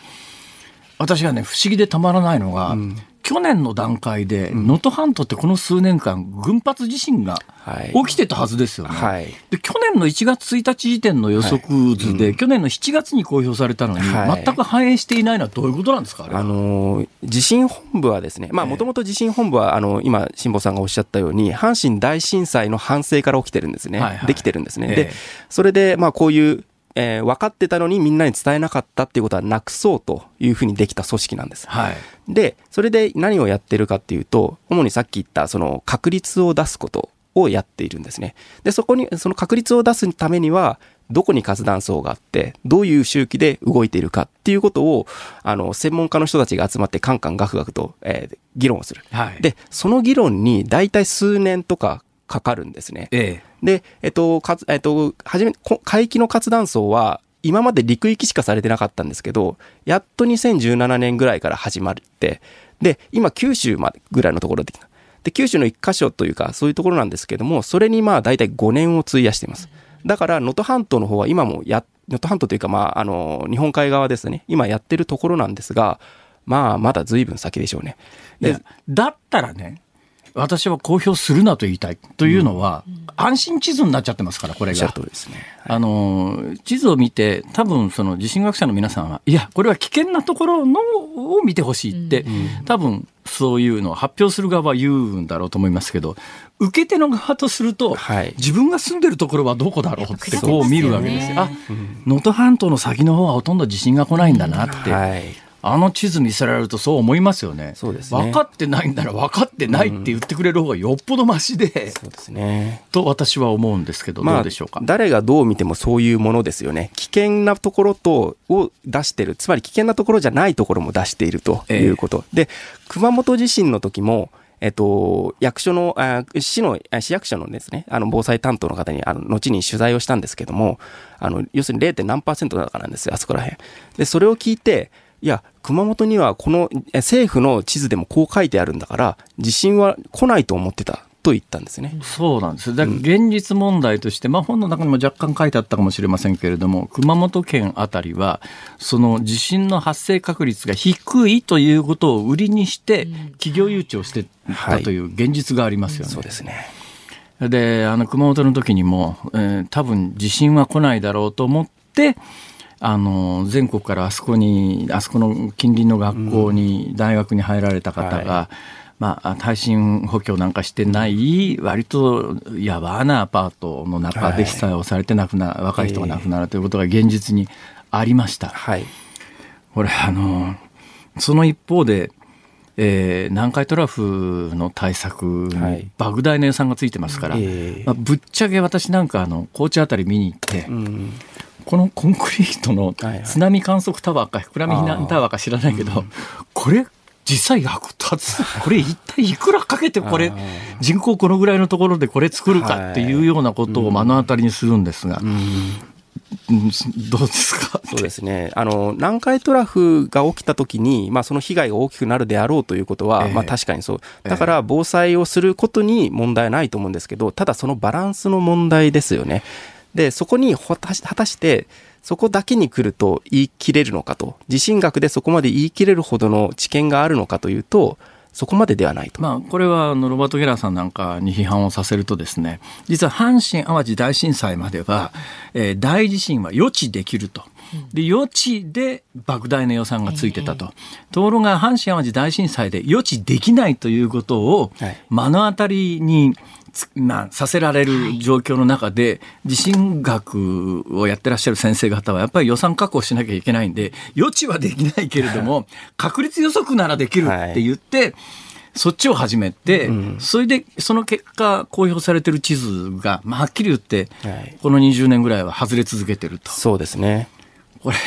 私がね不思議でたまらないのが、去年の段階で、能登半島ってこの数年間、群発地震が
はい。
起きてたはずですよね。
はい。
で去年の1月1日時点の予測図で、去年の7月に公表されたのに、
はい。
全く反映していないのはどういうことなんですか、あ
あのー地震本部はですね、もともと地震本部は、あの、今、辛坊さんがおっしゃったように、阪神大震災の反省から起きてるんですね。
はいはい。
できてるんですね。
ええ。
で、それで、まあ、こういう、えー分かってたのにみんなに伝えなかったっていうことはなくそうというふうにできた組織なんです。
はい。
で、それで何をやってるかっていうと、主にさっき言った、その確率を出すことをやっているんですね。で、そこに、その確率を出すためには、どこに活断層があって、どういう周期で動いているかっていうことを、あの、専門家の人たちが集まって、カンカンガクガクと、えー議論をする。
はい。
で、その議論に大体数年とかかかるんですね。
ええ。
で、えっと、かつ、えっと、はじめ、こ海域の活断層は、今まで陸域しかされてなかったんですけど、やっと2017年ぐらいから始まって、で、今九州までぐらいのところで。で、九州の一箇所というか、そういうところなんですけども、それにまあ大体5年を費やしています。だから、能登半島の方は今もや、能登半島というか、まあ、あの、日本海側ですね。今やってるところなんですが、まあ、まだ随分先でしょうね。
いやだったらね、私は公表するなと言いたい。というのは、安心地図になっちゃってますから、これが。あの、地図を見て、多分その地震学者の皆さんは、いや、これは危険なところのを見てほしいって、多分そういうのを発表する側は言うんだろうと思いますけど、受け手の側とすると、
はい
自分が住んでるところはどこだろうってこう見るわけですよ。あ
ね、
能登半島の先の方はほとんど地震が来ないんだなって。
はい。
あの地図見せられるとそう思いますよね。
そうですね
分かってないんなら分かってないって言ってくれる方がよっぽどマシで、
そうですね。
と私は思うんですけど、どうでしょうか？
誰がどう見てもそういうものですよね。危険なところと、を出してる。つまり危険なところじゃないところも出しているということ。で、熊本地震の時も、えっと、役所の、あ市の、あ市役所のですね、あの、防災担当の方に、あの、後に取材をしたんですけども、あの、要するに 0. 何パーセントだからなんですよ、あそこら辺。で、それを聞いて、いや、熊本にはこのえ政府の地図でもこう書いてあるんだから、地震は来ないと思ってたと言ったんですね。
そうなんです。だから現実問題として、まあ本の中にも若干書いてあったかもしれませんけれども、熊本県あたりは、その地震の発生確率が低いということを売りにして、企業誘致をしてたという現実がありますよね。
そうですね。
で、あの、熊本の時にも、えー多分地震は来ないだろうと思って、あの、全国からあそこに、あそこの近隣の学校に、大学に入られた方が、
は
まあ、耐震補強なんかしてない、割とやわなアパートの中で被災をされて亡くな、若い人が亡くなるということが現実にありました。
はい。
これ、あの、その一方で、えー南海トラフの対策
はい
に莫大な予算がついてますから、
ええ
まあ、ぶっちゃけ私なんかあの高知あたり見に行って、
うん。
このコンクリートの津波観測タワーか膨らみ避難タワーか知らないけど、これ実際役立つ？これ一体いくらかけてこれ人口このぐらいのところでこれ作るかっていうようなことを目の当たりにするんですが、うん。どうですか？
そうですね。あの、南海トラフが起きた時に、まあその被害が大きくなるであろうということは、
ええ。
まあ確かにそう。だから防災をすることに問題はないと思うんですけど、ただそのバランスの問題ですよね。で、そこに果たし果たして、そこだけに来ると言い切れるのかと。地震学でそこまで言い切れるほどの知見があるのかというと、そこまでではないと。
まあ、これはあのロバート・ゲラーさんなんかに批判をさせるとですね実は阪神・淡路大震災までは、えー大地震は予知できると。で予知で莫大な予算がついてたと。ところが阪神・淡路大震災で予知できないということを
はい
目の当たりにつまあ、させられる状況の中で、地震学をやってらっしゃる先生方は、やっぱり予算確保しなきゃいけないんで、予知はできないけれども、確率予測ならできるって言って、そっちを始めて、それで、その結果、公表されてる地図が、まあ、はっきり言って、
はい。
この20年ぐらいは外れ続けてると。
そうですね。
これ、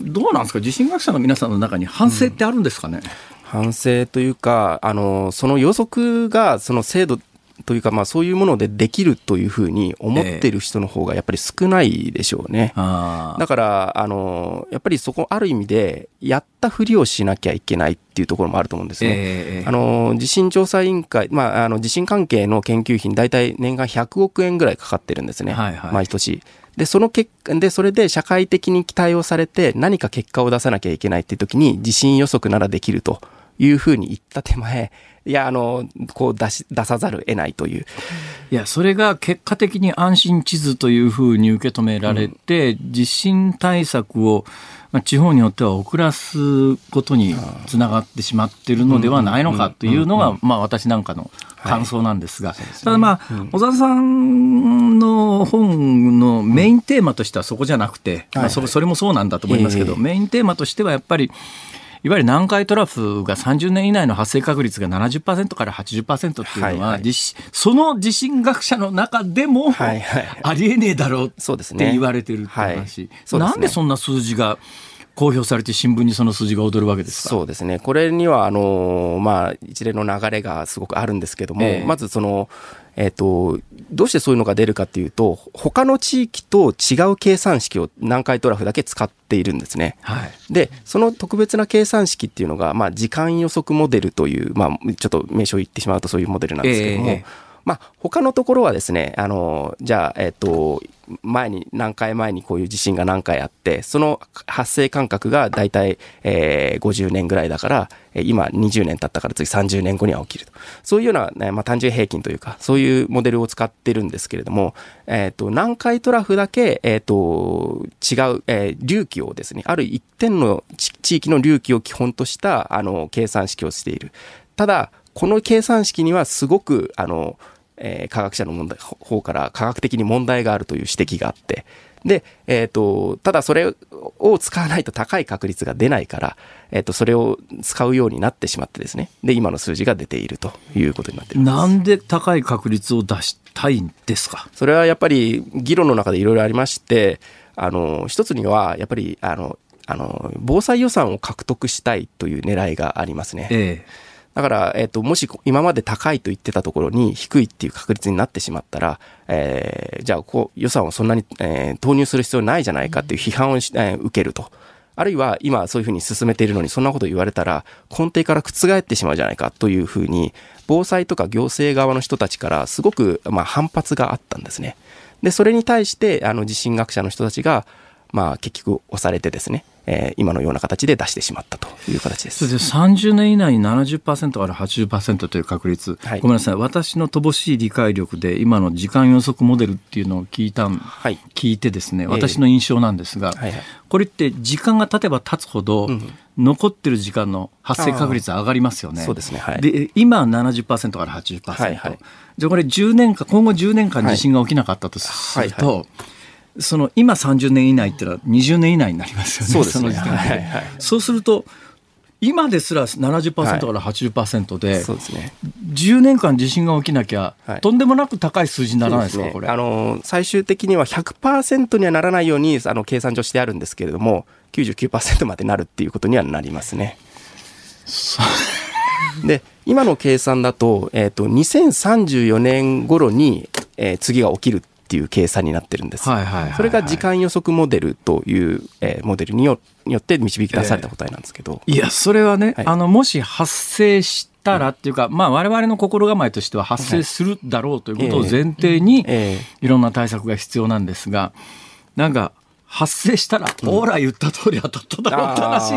どうなんですか？地震学者の皆さんの中に反省ってあるんですかね、
反省というか、あの、その予測が、その精度というか、まあそういうものでできるというふうに思ってる人の方がやっぱり少ないでしょうね。
ああ
だから、あの、やっぱりそこ、ある意味で、やったふりをしなきゃいけないっていうところもあると思うんですね。
ええ
あの、地震調査委員会、まあ、あの、地震関係の研究費に大体年間100億円ぐらいかかってるんですね。
はいはい
毎年。で、その結果、で、それで社会的に期待をされて何か結果を出さなきゃいけないっていう時に地震予測ならできるというふうに言った手前、いや、あの、こう出し、出さざるを得ないという。
いや、それが結果的に安心地図というふうに受け止められて、うん、地震対策を、まあ、地方によっては遅らすことにつながってしまっているのではないのかというのが、まあ、私なんかの感想なんですが、はい、ただまあ、うん、小沢さんの本のメインテーマとしてはそこじゃなくて、まあ、そそれもそうなんだと思いますけど、えー、メインテーマとしてはやっぱり、いわゆる南海トラフが30年以内の発生確率が70%から80%っていうのは、はいはい、その地震学者の中でも、はいはい、ありえねえだろうって言われてるって話、はい。ね、なんでそんな数字が公表されて新聞にその数字が踊るわけですか？
そうですね。これには、あの、まあ、一連の流れがすごくあるんですけども、えー、まずその、えっ、ー、と、どうしてそういうのが出るかっていうと、他の地域と違う計算式を南海トラフだけ使っているんですね。はい、で、その特別な計算式っていうのが、まあ、時間予測モデルという、まあ、ちょっと名称を言ってしまうとそういうモデルなんですけども、えーまあ、他のところはですね、あの、じゃあ、えっ、と、前に、何回前にこういう地震が何回あって、その発生間隔が大体、えー、50年ぐらいだから、今20年経ったから次30年後には起きると。そういうような、ね、まあ、単純平均というか、そういうモデルを使ってるんですけれども、えっ、ー、と、南海トラフだけ、えっ、ー、と、違う、えー、隆起をですね、ある一点の地域の隆起を基本とした、あの、計算式をしている。ただ、この計算式にはすごく、あの、えー、科学者の問題方から科学的に問題があるという指摘があって、で、えっ、ー、と、ただそれを使わないと高い確率が出ないから、えっ、ー、と、それを使うようになってしまってですね。で、今の数字が出ているということになってい
ます。なんで高い確率を出したいんですか？
それはやっぱり議論の中でいろいろありまして、あの、一つには、やっぱり、あの、あの、防災予算を獲得したいという狙いがありますね。ええだから、えっ、ー、と、もし今まで高いと言ってたところに低いっていう確率になってしまったら、えー、じゃあ、こう、予算をそんなに、えー、投入する必要ないじゃないかっていう批判をし、えー、受けると。あるいは今そういうふうに進めているのにそんなこと言われたら根底から覆ってしまうじゃないかというふうに防災とか行政側の人たちからすごくまあ反発があったんですね。で、それに対してあの地震学者の人たちがまあ結局押されてですね、えー、今のような形で出してしまったという形です。
で30年以内に70%から80%という確率、はい、ごめんなさい、私の乏しい理解力で今の時間予測モデルっていうのを聞いた、はい、聞いてですね、私の印象なんですが、えーはいはい、これって時間が経てば経つほど、うん残ってる時間の発生確率上がりますよね。
そうですね。
はい、で、今70%から80%。はいはい、じゃあこれ10年間、今後10年間地震が起きなかったとすると、はいはいはいその今30年以内ってのは20年以内になりますよね、
そうですね。
はいはい、そうすると、今ですら70%から80%で、はい、そうですね、10年間地震が起きなきゃ、はい、とんでもなく高い数字にならないですか、ね、これ。
あの最終的には100%にはならないようにあの計算上してあるんですけれども、99%までなるっていうことにはなりますね。で今の計算だと,、えーと、2034年頃に、えー、次が起きるっていう計算になってるんです。それが時間予測モデルという、えー、モデルによって導き出された答えなんですけど。
えー、いや、それはね、はい、あの、もし発生したらっていうか、まあ、我々の心構えとしては発生するだろうということを前提に、いろんな対策が必要なんですが、なんか、発生したら、ほら言った通り当たっただろうって話、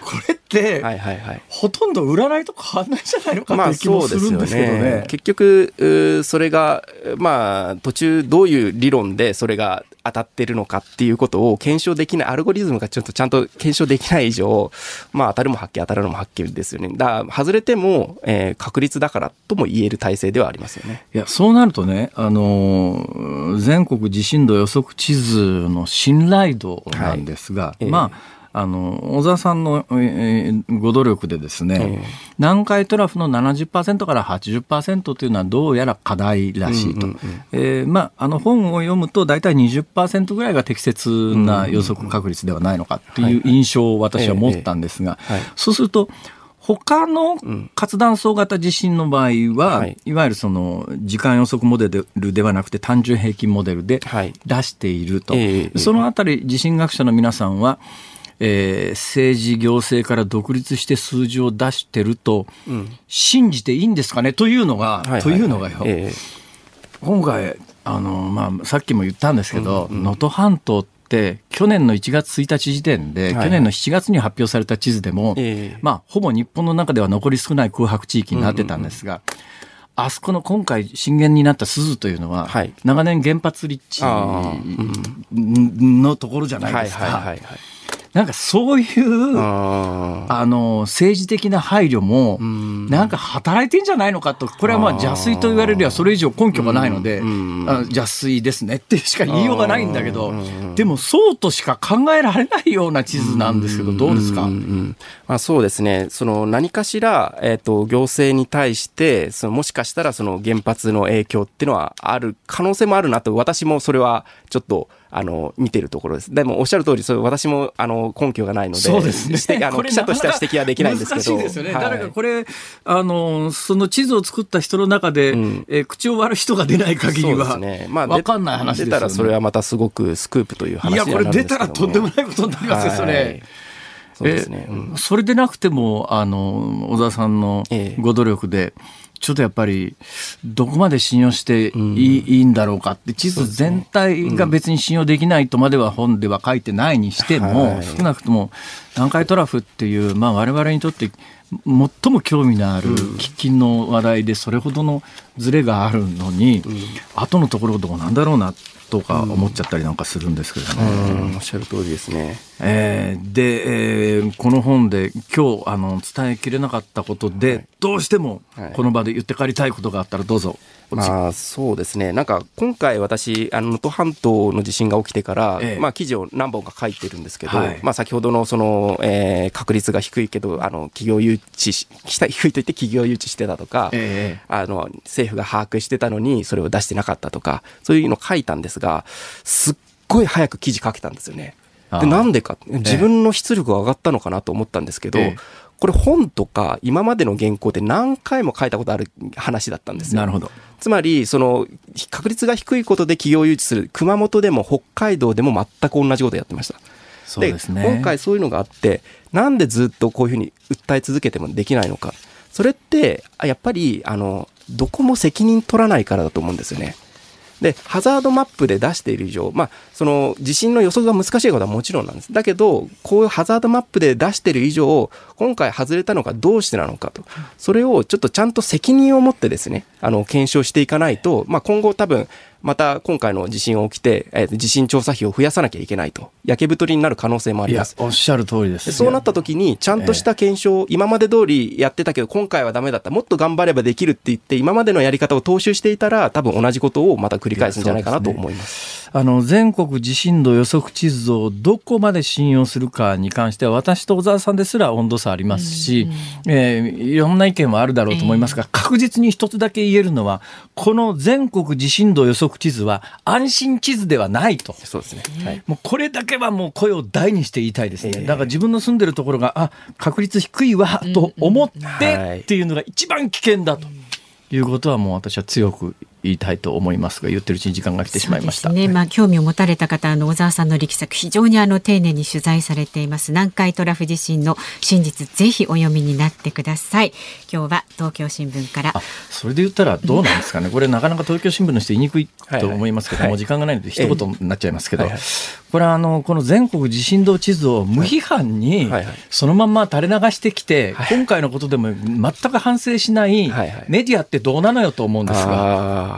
これって、はいはいはい、ほとんど占いと変わんないんじゃないのかっていう気もするんですけどね。まあ、ね
結局、それが、まあ、途中どういう理論でそれが当たってるのかっていうことを検証できない、アルゴリズムがちょっとちゃんと検証できない以上、まあ当たるも発見、当たるのも発見ですよね。だ外れても、えー、確率だからとも言える体制ではありますよね。
いや、そうなるとね、あの全国地震度予測地図の信頼度なんですが、はい、まあ、あの小沢さんの、えー、ご努力でですね、えー、南海トラフの70%から80%というのはどうやら課題らしいと、えまあ、あの本を読むと大体20%ぐらいが適切な予測確率ではないのかという印象を私は持ったんですが、そうすると他の活断層型地震の場合は、はい、いわゆるその時間予測モデルではなくて単純平均モデルで出していると、はいそのあたり地震学者の皆さんはえー、政治行政から独立して数字を出してると、信じていいんですかね？というのが、というのがよ、えー、今回あの、まあ、さっきも言ったんですけど能登、うんうん、半島っって去年の1月1日時点で、
はい
去年の7月に発表された地図でも、
ええ。
まあ、ほぼ日本の中では残り少ない空白地域になってたんですが、あそこの今回震源になった鈴というのは、
はい。
長年原発立地
あ
のところじゃない
はい
ですか。
はいはいはい。
なんかそういう、
あ
あの、政治的な配慮も、なんか働いてんじゃないのかと、これはまあ邪推と言われるにはそれ以上根拠がないので、あ邪推ですねってしか言いようがないんだけど、でもそうとしか考えられないような地図なんですけど、どうですか？
まあ、そうですね、その何かしら、えっと行政に対してその、もしかしたらその原発の影響っていうのはある可能性もあるなと、私もそれはちょっとあの見てるところです。でもおっしゃる通り、それ私もあの根拠がないので、
そうですね。
あの
これ
記者としては指摘はできないんですけど、
難しいですよね。
はい
誰かこれ、あの、その地図を作った人の中で、
ん
えー口を割る人が出ない限り
そうで
は、
すね。まあ、
わかんない話ですよね。
出たらそれはまたすごくスクープという話
いや、
にはなるん
これ出
ですけども
たらとんでもないことになりますよ、そ
はい
れ。
そうですね。うん
えそれでなくても、あの、小沢さんの
ええ
ご努力で、ちょっとやっぱり、どこまで信用していい,、いいんだろうかって、地図全体が別に信用できないとまでは本では書いてないにしても、
はい。
少なくとも南海トラフっていう、まあ我々にとって最も興味のある喫緊の話題でそれほどのズレがあるのに、後のところどうなんだろうなとか思っちゃったりなんかするんですけどね。
うん。おっしゃる通りですね。
えーで、えーこの本で今日あの伝えきれなかったことで、どうしても
はい。
この場で言って帰りたいことがあったらどうぞ。
まあそうですね、なんか今回、私、あの能登半島の地震が起きてから、
ええ。
まあ、記事を何本か書いてるんですけど、
はい。
まあ、先ほどのその、えー確率が低いけど、あの企業誘致し、低いと言って企業誘致してたとか、
え。
あの政府が把握してたのに、それを出してなかったとか、そういうの書いたんですが、すっごい早く記事書けたんですよね。でなんでか、自分の出力が上がったのかなと思ったんですけど、
ええ
これ本とか今までの原稿で何回も書いたことある話だったんですよ。
なるほど。
つまり、その、確率が低いことで企業誘致する、熊本でも北海道でも全く同じことをやってました。
そうですね。
今回そういうのがあって、なんでずっとこういうふうに訴え続けてもできないのか。それって、あやっぱり、あの、どこも責任取らないからだと思うんですよね。で、ハザードマップで出している以上、まあ、その、地震の予測が難しいことはもちろんなんです。だけど、こういうハザードマップで出している以上、今回外れたのがどうしてなのかと。それをちょっとちゃんと責任を持ってですね、あの、検証していかないと、まあ、今後多分、また今回の地震が起きて、えー地震調査費を増やさなきゃいけないと。焼け太りになる可能性もあります。
おっしゃる通りです。
でそうなった時に、ちゃんとした検証を、今まで通りやってたけど、今回はダメだった、もっと頑張ればできるって言って、今までのやり方を踏襲していたら、多分同じことをまた繰り返すんじゃないかなと思います。
あの全国地震度予測地図をどこまで信用するかに関しては私と小沢さんですら温度差ありますし、えーいろんな意見はあるだろうと思いますが、確実に一つだけ言えるのはこの全国地震度予測地図は安心地図ではないと。
そうですね。はい。
もうこれだけはもう声を大にして言いたいですね。
ええ
だから自分の住んでるところが、あ、確率低いわ、と思っ
はい
てっていうのが一番危険だということはもう私は強く言いたいと思いますが、言ってるうちに時間が来てしまいました。
そうですね。まあ興味を持たれた方あの小沢さんの力作非常にあの丁寧に取材されています。南海トラフ地震の真実ぜひお読みになってください。今日は東京新聞から。
あそれで言ったらどうなんですかね、これ、なかなか東京新聞の人言いにくいと思いますけど、
はいはい。
もう時間がないので、一言になっちゃいますけど、
はいはい
これはあのこの全国地震動地図を無批判に
はいはい。
そのまんま垂れ流してきて、今回のことでも全く反省しない
はいはい。
メディアってどうなのよと思うんですが。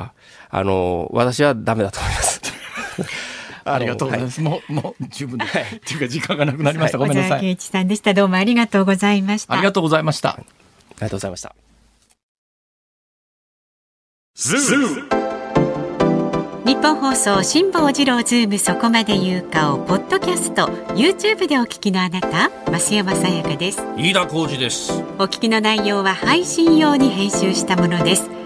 あの、私はダメだと思います。
ありがとうございます。もう、もう十分です。っていうか時間がなくなりました。ごめんなさい。
小沢健一さんでした。どうもありがとうございました。
ありがとうございました。
ありがとうございました。
ニッポン放送辛坊治郎ズームそこまで言うかをポッドキャスト YouTube でお聞きのあなた増山さやかです
飯田浩二です。
お聞きの内容は配信用に編集したものです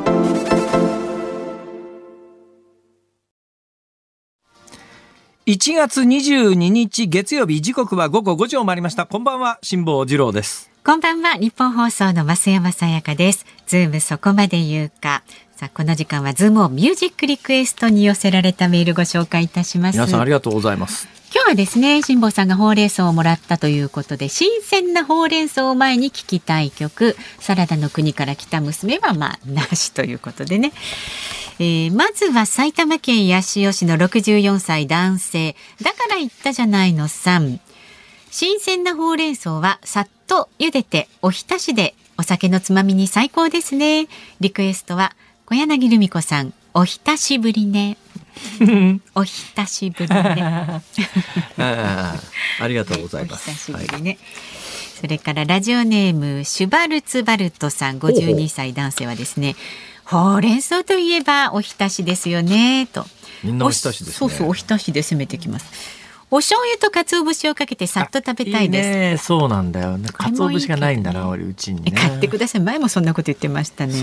1月22日月曜日時刻は午後5時を回りました。こんばんは辛坊治郎です。
こんばんはニッポン放送の増山さやかです。ズームそこまで言うか。さあこの時間はズームをミュージックリクエストに寄せられたメールご紹介いたします。
皆さんありがとうございます。
今日はですね辛坊さんがほうれん草をもらったということで新鮮なほうれん草を前に聞きたい曲。サラダの国から来た娘はまあなしということでねえー、まずは埼玉県八潮市の64歳男性。だから言ったじゃないのさん。新鮮なほうれん草はさっと茹でておひたしでお酒のつまみに最高ですね。リクエストは小柳ルミ子さん。おひたしぶりね。おひたしぶりね。
ありがとうございます。
お久しぶりね、はい、それからラジオネームシュバルツバルトさん。52歳男性はですねほうれん草といえばおひたしですよねと
みんなおひたしです、ね、
そうそうおひたしで攻めてきますお醤油と鰹節をかけてさっと食べたいです。いい
ね、そうなんだよね。鰹節がないんだな、俺うちに、ね、
買ってください。前もそんなこと言ってましたね。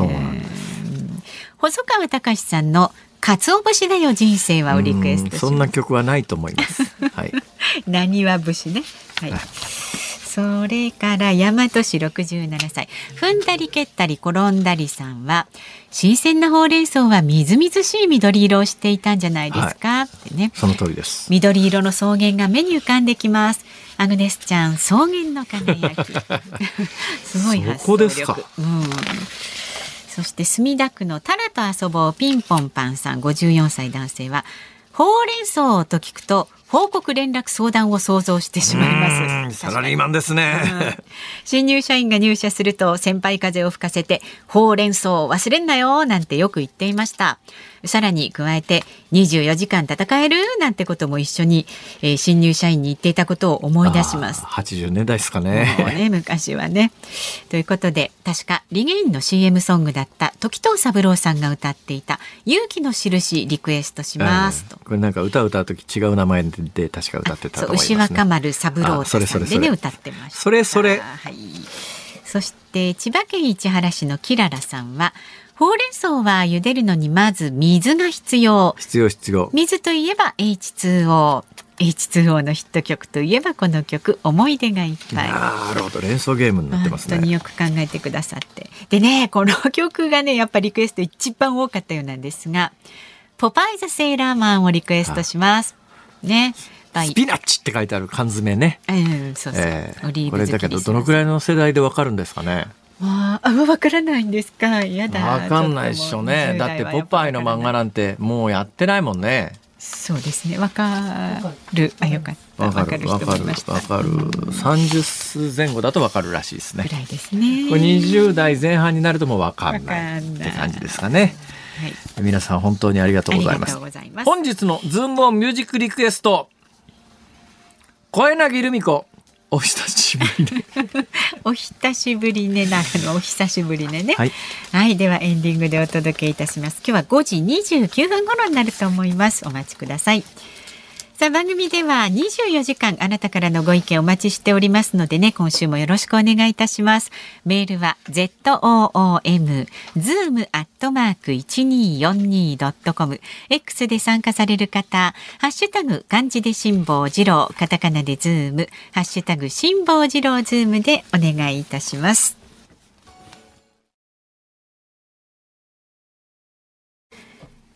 細川隆さんの鰹節だよ人生はをリクエスト
そんな曲はないと思います。はい。
何は節ね。はい。それから大和市67歳。踏んだり蹴ったり転んだりさんは新鮮なほうれん草はみずみずしい緑色をしていたんじゃないですか、はい、ってね。
その通りです。
緑色の草原が目に浮かんできます。アグネスちゃん草原の輝き。すごい発想力。うんそして墨田区のタラと遊ぼうピンポンパンさん54歳男性はほうれん草と聞くと報告連絡相談を想像してしまいます。
サラリーマンですね、うん、
新入社員が入社すると先輩風を吹かせてほうれん草を忘れんなよなんてよく言っていましたさらに加えて24時間戦えるなんてことも一緒に、えー、新入社員に言っていたことを思い出します。
80年代ですかね。
ね 昔はね。ということで確かリゲインの CM ソングだった時藤三郎さんが歌っていた勇気の印リクエストしますと、
これなんか歌歌う時違う名前で確か歌ってたと思います、
ね、牛若丸三郎さんでね歌ってました
それそれ。
はい。そして千葉県市原市のキララさんはほうれん草は茹でるのにまず水が必要。
必要必要。
水といえば H2O。H2O のヒット曲といえばこの曲思い出がいっぱい
なるほど連想ゲームになってますね
本当によく考えてくださってでねこの曲がねやっぱリクエスト一番多かったようなんですがポパイズセーラーマンをリクエストしますね
スピナッチって書いてある缶詰ね。
うん、そうそう。え
ー、これだけどどのくらいの世代でわかるんですかね？
ああ、わからないんですか？やだ。
わかんないっしょね。だってポパイの漫画なんてもうやってないもんね。
そうですね。わかる。あ、よかった。
わかる。わかる。わかる。三十数前後だとわかるらしいですね。
ぐらいですね。
これ二十代前半になるともうわかんないって感じですかね。はい、皆さん本当にありがとうございます。ます本日のズームオンミュージックリクエスト。小柳ルミ子。お久しぶりね。
お久しぶりねなのお久しぶりねね。はい、はい、ではエンディングでお届けいたします。今日は5時29分頃になると思います。お待ちください。さあ番組では24時間あなたからのご意見お待ちしておりますのでね今週もよろしくお願いいたします。メールは zoom zoom アットマーク 1242.com X で参加される方ハッシュタグ漢字で辛坊治郎カタカナでズームハッシュタグ辛坊治郎ズームでお願いいたします。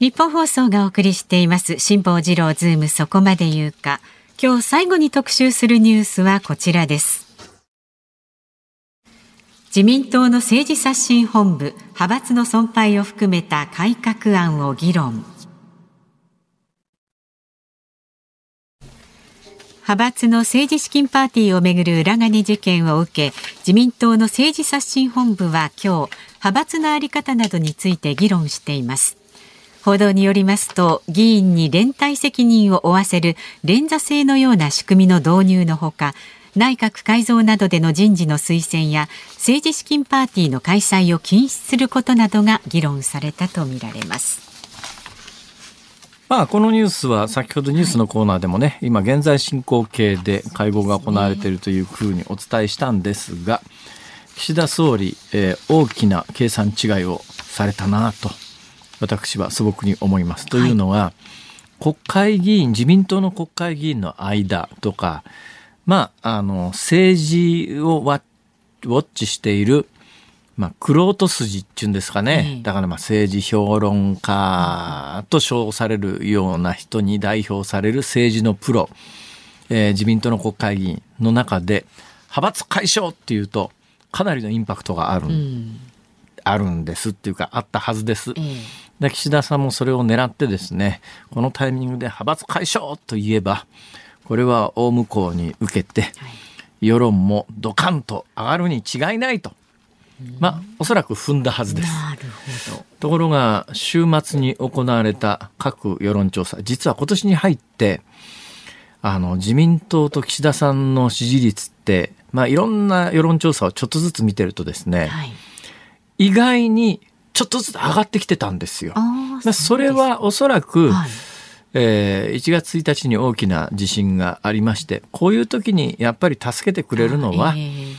日本放送がお送りしています。辛坊治郎ズームそこまで言うか。今日最後に特集するニュースはこちらです。自民党の政治刷新本部派閥の存廃を含めた改革案を議論。派閥の政治資金パーティーをめぐる裏金事件を受け自民党の政治刷新本部は今日派閥の在り方などについて議論しています。報道によりますと議員に連帯責任を負わせる連座制のような仕組みの導入のほか内閣改造などでの人事の推薦や政治資金パーティーの開催を禁止することなどが議論されたとみられます。
まあ、このニュースは先ほどニュースのコーナーでもね、今現在進行形で会合が行われているというふうにお伝えしたんですが、岸田総理、えー、大きな計算違いをされたなと私は素朴に思います。というのは、国会議員、自民党の国会議員の間とか、まあ、あの、政治をウォッチしている、まあ、クロート筋っていうんですかね。だからまあ政治評論家と称されるような人に代表される政治のプロ、えー、自民党の国会議員の中で、派閥解消っていうと、かなりのインパクトがある、うん、あるんですっていうか、あったはずです。で岸田さんもそれを狙ってですねこのタイミングで派閥解消といえばこれは大向こうに受けて、世論もドカンと上がるに違いないと。まあ、おそらく踏んだはずです。ところが、週末に行われた各世論調査、実は今年に入って、あの、自民党と岸田さんの支持率って、まあ、いろんな世論調査をちょっとずつ見てるとですね、はい、意外にちょっとずつ上がってきてたんですよ。そそれはおそらく、はい、えー、1月1日に大きな地震がありましてこういう時にやっぱり助けてくれるのは、えー、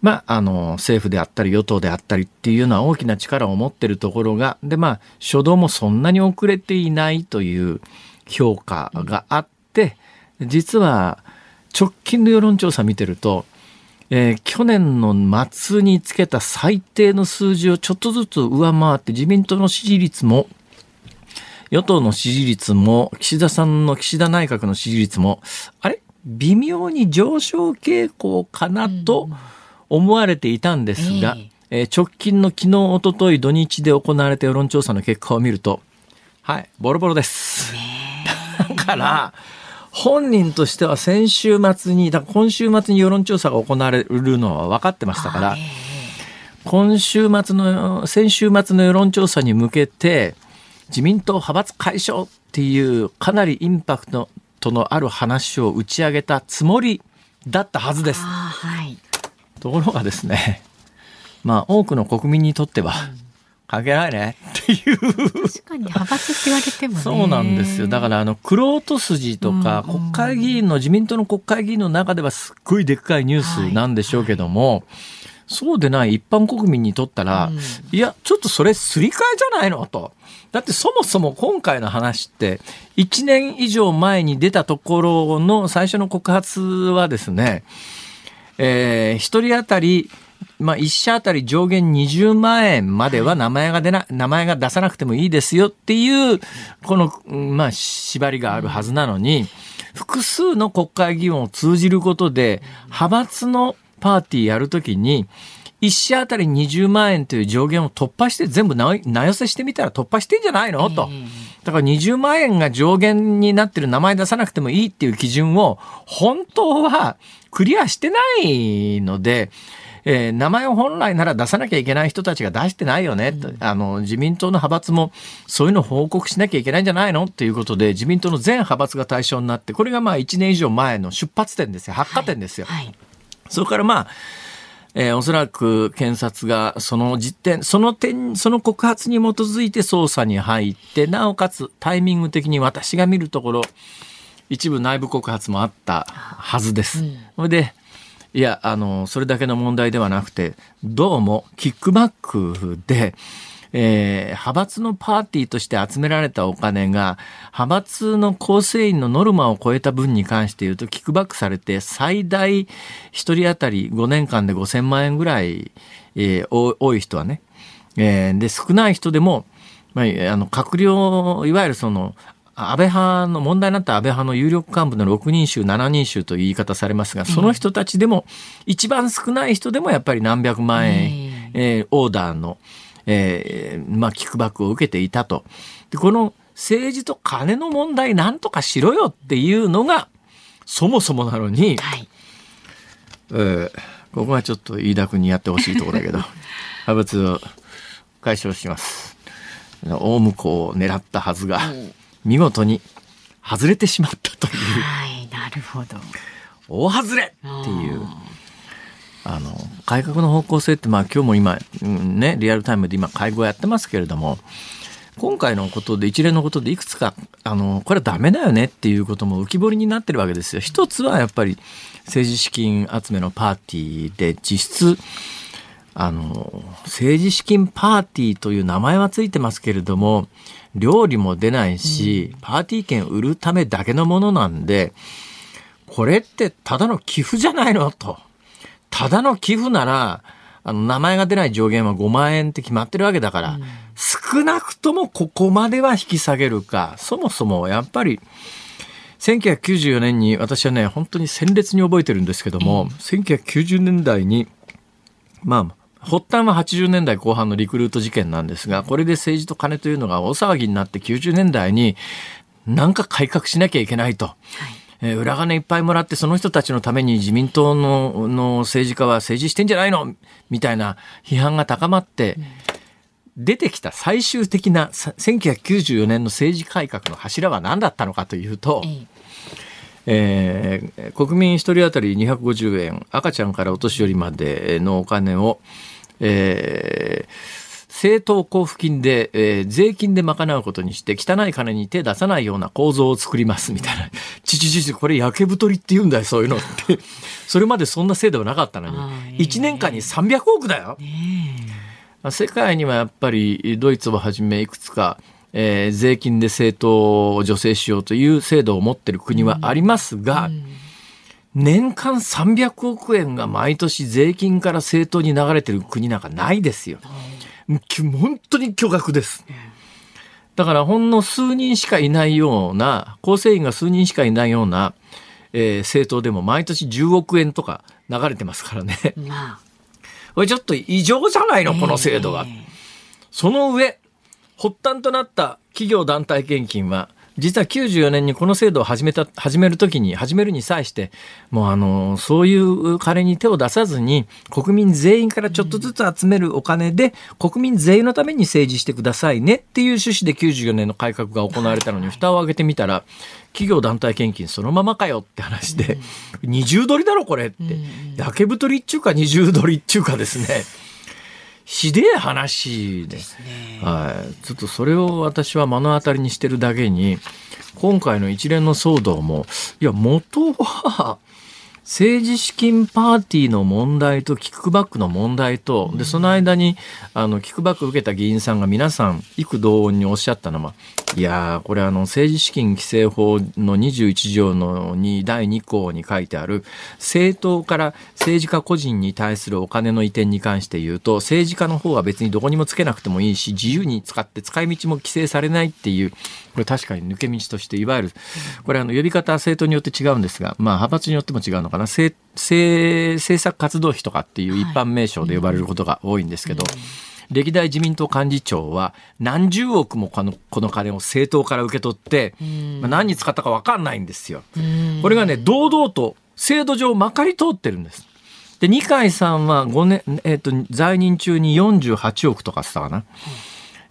まあ、あの政府であったり与党であったりっていうような大きな力を持ってるところがでまあ初動もそんなに遅れていないという評価があって実は直近の世論調査見てるとえー、去年の末につけた最低の数字をちょっとずつ上回って自民党の支持率も与党の支持率も岸田さんの岸田内閣の支持率もあれ？微妙に上昇傾向かなと思われていたんですが、えー、直近の昨日、おととい土日で行われた世論調査の結果を見ると、はい、ボロボロです。だから、本人としては先週末に、だ今週末に世論調査が行われるのは分かってましたから、今週末の、先週末の世論調査に向けて、自民党派閥解消っていうかなりインパクトのある話を打ち上げたつもりだったはずです。はい、ところがですね、まあ多くの国民にとっては、うん関係ないねってい。う確
かに派閥って言われても
そうなんですよ。だからあのクロート筋とか、国会議員の自民党の国会議員の中ではすっごいでっかいニュースなんでしょうけども、はい。はい、そうでない一般国民にとったら、うん、いやちょっとそれすり替えじゃないの？と。だってそもそも今回の話って1年以上前に出たところの最初の告発はですね、えー、1人当たりまあ、1社あたり上限20万円までは名前が出な、名前が出さなくてもいいですよっていう、この、まあ、縛りがあるはずなのに、複数の国会議員を通じることで、派閥のパーティーやるときに、1社あたり20万円という上限を突破して全部名寄せしてみたら突破してんじゃないの？と。だから20万円が上限になってる名前出さなくてもいいっていう基準を本当はクリアしてないので、えー、名前を本来なら出さなきゃいけない人たちが出してないよね、うん、あの自民党の派閥もそういうのを報告しなきゃいけないんじゃないの？っていうことで自民党の全派閥が対象になってこれがまあ1年以上前の出発点ですよ。発火点ですよ。はい。はい、それからまあえー、おそらく検察がその実点、その点、その告発に基づいて捜査に入って、なおかつタイミング的に私が見るところ、一部内部告発もあったはずです。それで、いや、あの、それだけの問題ではなくて、どうもキックバックで、えー、派閥のパーティーとして集められたお金が、派閥の構成員のノルマを超えた分に関して言うと、キックバックされて、最大1人当たり5年間で5000万円ぐらい、えー、多い人はね。えー、で、少ない人でも、まあ、あの、閣僚、いわゆるその、安倍派の問題になった安倍派の有力幹部の6人衆7人衆という言い方されますがその人たちでも一番少ない人でもやっぱり何百万円、えー、オーダーの、えーまあ、キックバックを受けていたと。でこの政治と金の問題なんとかしろよっていうのがそもそもなのに、はい、えー、ここはちょっと飯田君にやってほしいところだけど 派閥を解消します。大向こうを狙ったはずが、見事に外れてしまったという
はい、なるほど。
大外れっていう。あの改革の方向性って、まあ、今日も今、うんね、リアルタイムで今会合やってますけれども今回のことで一連のことでいくつかあのこれはダメだよねっていうことも浮き彫りになってるわけですよ。一つはやっぱり政治資金集めのパーティーで実質あの政治資金パーティーという名前はついてますけれども料理も出ないし、パーティー券売るためだけのものなんでこれってただの寄付じゃないのと。ただの寄付なら、あの、名前が出ない上限は5万円って決まってるわけだから、少なくともここまでは引き下げるか、そもそもやっぱり、1994年に私はね、本当に鮮烈に覚えてるんですけども、1990年代に、まあ、発端は80年代後半のリクルート事件なんですが、これで政治と金というのが大騒ぎになって90年代に、なんか改革しなきゃいけないと。えー裏金いっぱいもらってその人たちのために自民党のの政治家は政治してんじゃないの？みたいな批判が高まって、出てきた最終的なさ1994年の政治改革の柱は何だったのかというと、
ええ。
えー国民一人当たり250円赤ちゃんからお年寄りまでのお金を、えー政党交付金で、えー税金で賄うことにして汚い金に手出さないような構造を作りますみたいな。ちちちち、これ焼け太りって言うんだよ、そういうのって。それまでそんな制度はなかったの
あ
に、
ー
1年間に300億だよ。世界にはやっぱりドイツをはじめいくつか、えー税金で政党を助成しようという制度を持っている国はありますが、年間300億円が毎年税金から政党に流れてる国なんかないですよ。き本当に巨額です。だからほんの数人しかいないような、構成員が数人しかいないような、えー政党でも毎年10億円とか流れてますからね。
まあ。
これちょっと異常じゃないの、この制度が。その上、発端となった企業団体献金は、実は94年にこの制度を始めた、始めるときに、始めるに際して、もうあの、そういう金に手を出さずに、国民全員からちょっとずつ集めるお金で、国民全員のために政治してくださいねっていう趣旨で94年の改革が行われたのに、蓋を開けてみたら、企業団体献金そのままかよって話で、二重取りだろこれって。焼け太りっちゅうか二重取りっちゅうかですね。ひでえ話ですね。はい、ちょっとそれを私は目の当たりにしてるだけに今回の一連の騒動もいや元は政治資金パーティーの問題とキックバックの問題とでその間にあのキックバックを受けた議員さんが皆さん幾同音におっしゃったのはいやーこれあの政治資金規正法の21条の2第2項に書いてある政党から政治家個人に対するお金の移転に関して言うと政治家の方は別にどこにもつけなくてもいいし自由に使って使い道も規制されないっていうこれ確かに抜け道としていわゆるこれあの呼び方は政党によって違うんですがまあ派閥によっても違うのかな政政政策活動費とかっていう一般名称で呼ばれることが多いんですけど、歴代自民党幹事長は何十億もこのこの金を政党から受け取って、まあ、何に使ったか分かんないんですよ。これがね堂々と制度上まかり通ってるんです。で二階さんは5年、えっと在任中に48億とかしたかな。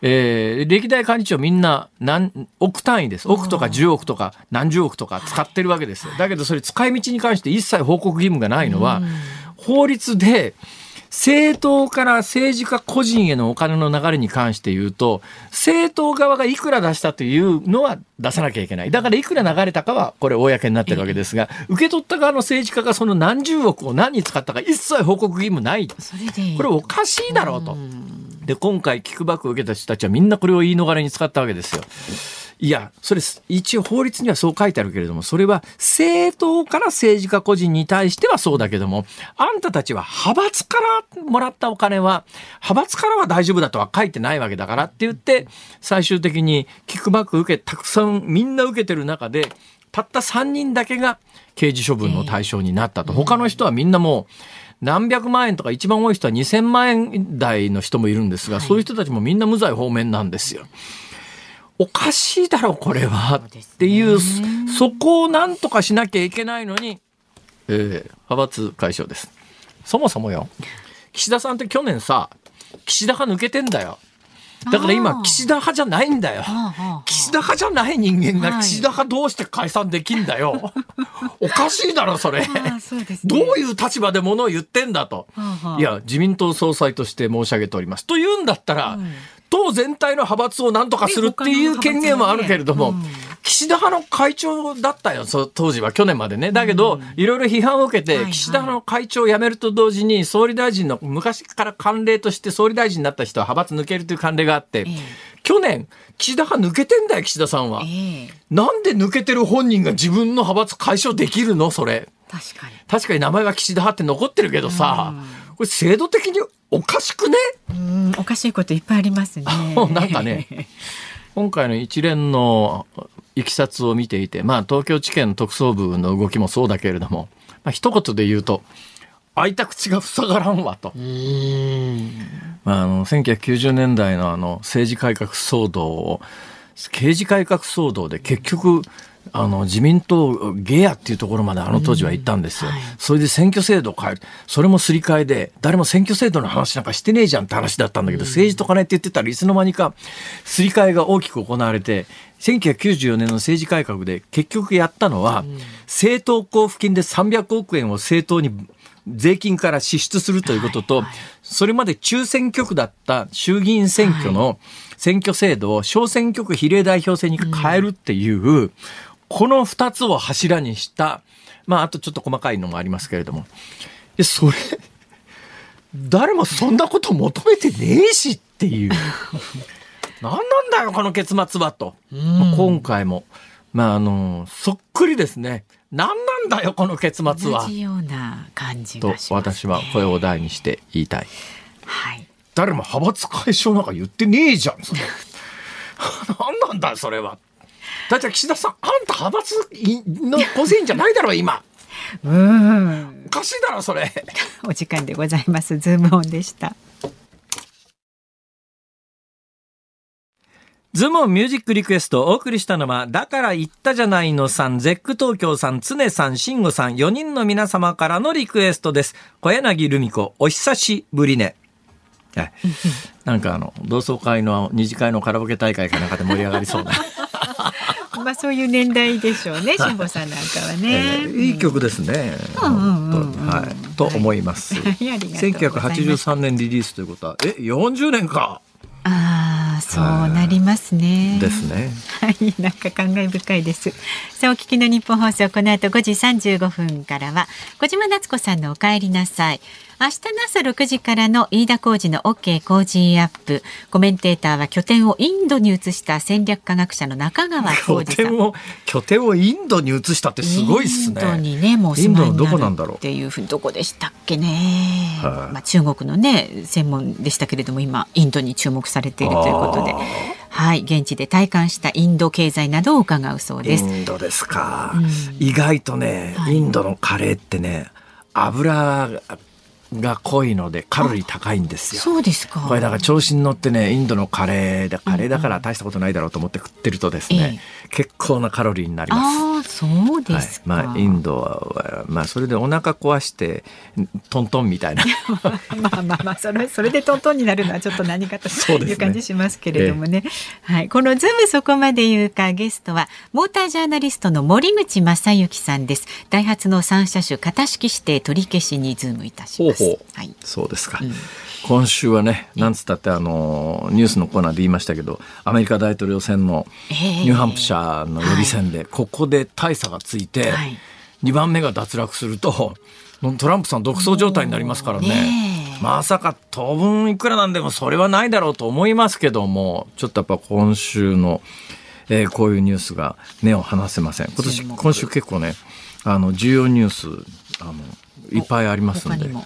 えー歴代幹事長みんな何億単位です。億とか10億とか何十億とか使ってるわけですよ。だけどそれ使い道に関して一切報告義務がないのは、法律で政党から政治家個人へのお金の流れに関して言うと、政党側がいくら出したというのは出さなきゃいけない。だからいくら流れたかはこれ公になってるわけですが、受け取った側の政治家がその何十億を何に使ったか一切報告義務ない。これおかしいだろうと。で、今回、キックバックを受けた人たちはみんなこれを言い逃れに使ったわけですよ。いや、それ、一応法律にはそう書いてあるけれども、それは政党から政治家個人に対してはそうだけども、あんたたちは派閥からもらったお金は、派閥からは大丈夫だとは書いてないわけだからって言って、最終的にキックバック受け、たくさんみんな受けてる中で、たった3人だけが刑事処分の対象になったと。他の人はみんなもう、何百万円とか一番多い人は2000万円台の人もいるんですが、そういう人たちもみんな無罪方面なんですよ。おかしいだろ、これは。っていう、そこをなんとかしなきゃいけないのに、えー派閥解消です。そもそもよ、岸田さんって去年さ、岸田派抜けてんだよ。だから今岸田派じゃないんだよ。岸田派じゃない人間
はい
が岸田派どうして解散できんだよ。おかしいだろ、それ。どういう立場でものを言ってんだと。いや、自民党総裁として申し上げております。というんだったら、党全体の派閥を何とかするっていう権限はあるけれども、岸田派の会長だったよ、当時は去年までね。だけど、いろいろ批判を受けて、岸田派の会長を辞めると同時に、総理大臣の昔から慣例として総理大臣になった人は派閥抜けるという慣例があって、
ええ
去年、岸田派抜けてんだよ、岸田さんは。
ええ
なんで抜けてる本人が自分の派閥解消できるのそれ。
確かに。
確かに名前は岸田派って残ってるけどさ、これ制度的におかしくね？
うん、おかしいこといっぱいありますね。
なんかね、今回の一連のいきさつを見ていて、まあ東京地検特捜部の動きもそうだけれども、まあ一言で言うと、開いた口が塞がらんわと。まあ、あの、1990年代のあの政治改革騒動を、刑事改革騒動で結局、あの、自民党ゲアっていうところまであの当時は行ったんですよ。
はい。
それで選挙制度を変える。それもすり替えで、誰も選挙制度の話なんかしてねえじゃんって話だったんだけど、政治と金って言ってたらいつの間にかすり替えが大きく行われて、1994年の政治改革で結局やったのは、政党交付金で300億円を政党に税金から支出するということと、それまで中選挙区だった衆議院選挙の選挙制度を小選挙区比例代表制に変えるっていう、この二つを柱にした、まあ、あとちょっと細かいのもありますけれども、いやそれ、誰もそんなこと求めてねえしっていう。何なんだよ、この結末はと。まあ今回も、まあ、あの、そっくりですね。何なんだよ、この結末は
同。じような感じ
と
がします、ね。
私は声を大にして言いたい。
はい。
誰も派閥解消なんか言ってねえじゃん、それ。何なんだよ、それは。だって岸田さん、あんた派閥の個人じゃないだろ、今。
うん。
おかしいだろ、それ。
お時間でございます。ズームオンでした。
ズモンミュージックリクエストをお送りしたのは、だから言ったじゃないのさん、ゼック東京さん、常さん、慎吾さん、4人の皆様からのリクエストです。小柳ルミ子、お久しぶりね。はいなんかあの、同窓会の二次会のカラオケ大会かなんかで盛り上がりそうな。
まあそういう年代でしょうね、辛坊さんなんかは
え
ね。
ーいい曲ですね。
うんうんうんうん
本当にはい。と思います。
はいありがとうございます
1983年リリースということは、え、40年か。
ああ、そうなりますね。
ですね。
はい、なんか感慨深いです。さあ、お聞きの日本放送、この後5時35分からは、小島夏子さんのお帰りなさい。明日の朝6時からの飯田浩二の OK 工事アップ。コメンテーターは拠点をインドに移した戦略科学者の中川
拠
浩二さん。
点を、拠点をインドに移したってすごいっすね。
インドにね、もう
インドの
住まいになる
どこなんだろう
っていうふうにどこでしたっけね。
はい
まあ中国のね専門でしたけれども今インドに注目されているということで、はい現地で体感したインド経済などを伺うそうです。
インドですか。意外とね、インドのカレーってね、油が濃いのでカロリー高いんですよ。
そうですか。
これだから調子に乗ってね、インドのカレーで、カレーだから大したことないだろうと思って食ってるとですね、結構なカロリーになります。
ああそうですか。
はい、まあインドはまあそれでお腹壊してトントンみたいな
まあまあまあそれそれでトントンになるのはちょっと何かと
ね
いう感じしますけれどもね。はい、このズームそこまで言うかゲストはモータージャーナリストの森口将之さんです。ダイハツの三車種型式指定取り消しにズームいたします。はい。
そうですか、今週はねなんつったってあのニュースのコーナーで言いましたけどアメリカ大統領選の
ええ
ニューハンプシャーの予備選で、ここで大差がついて、
はい。
2番目が脱落するとトランプさん独走状態になりますからね。
ねえ。
まさか当分いくらなんでもそれはないだろうと思いますけどもちょっとやっぱ今週の、えーこういうニュースが目を離せません。今年今週結構ねあの重要ニュースあのいっぱいありますんで。
うん。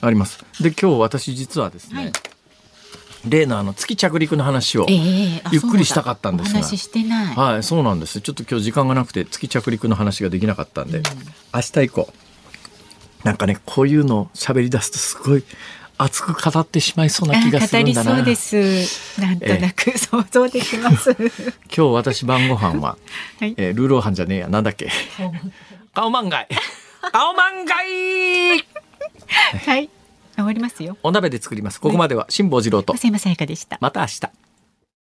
あります。で今日私実はですね、
はい。
例のあの月着陸の話を、ゆっくりしたかったんですが。
お話ししてない。
はいそうなんです。ちょっと今日時間がなくて月着陸の話ができなかったんで、明日以降なんかねこういうのを喋り出すとすごい熱く語ってしまいそうな気がするんだな。
そうです。なんとなく想像できます。
今日私晩ご飯は、
はい。
えールーローハンじゃねえや。なんだっけ。顔満貝顔満貝
はい。終わりますよ。
お鍋で作りますここまでは辛坊治郎と
松山さやかでした。
また明日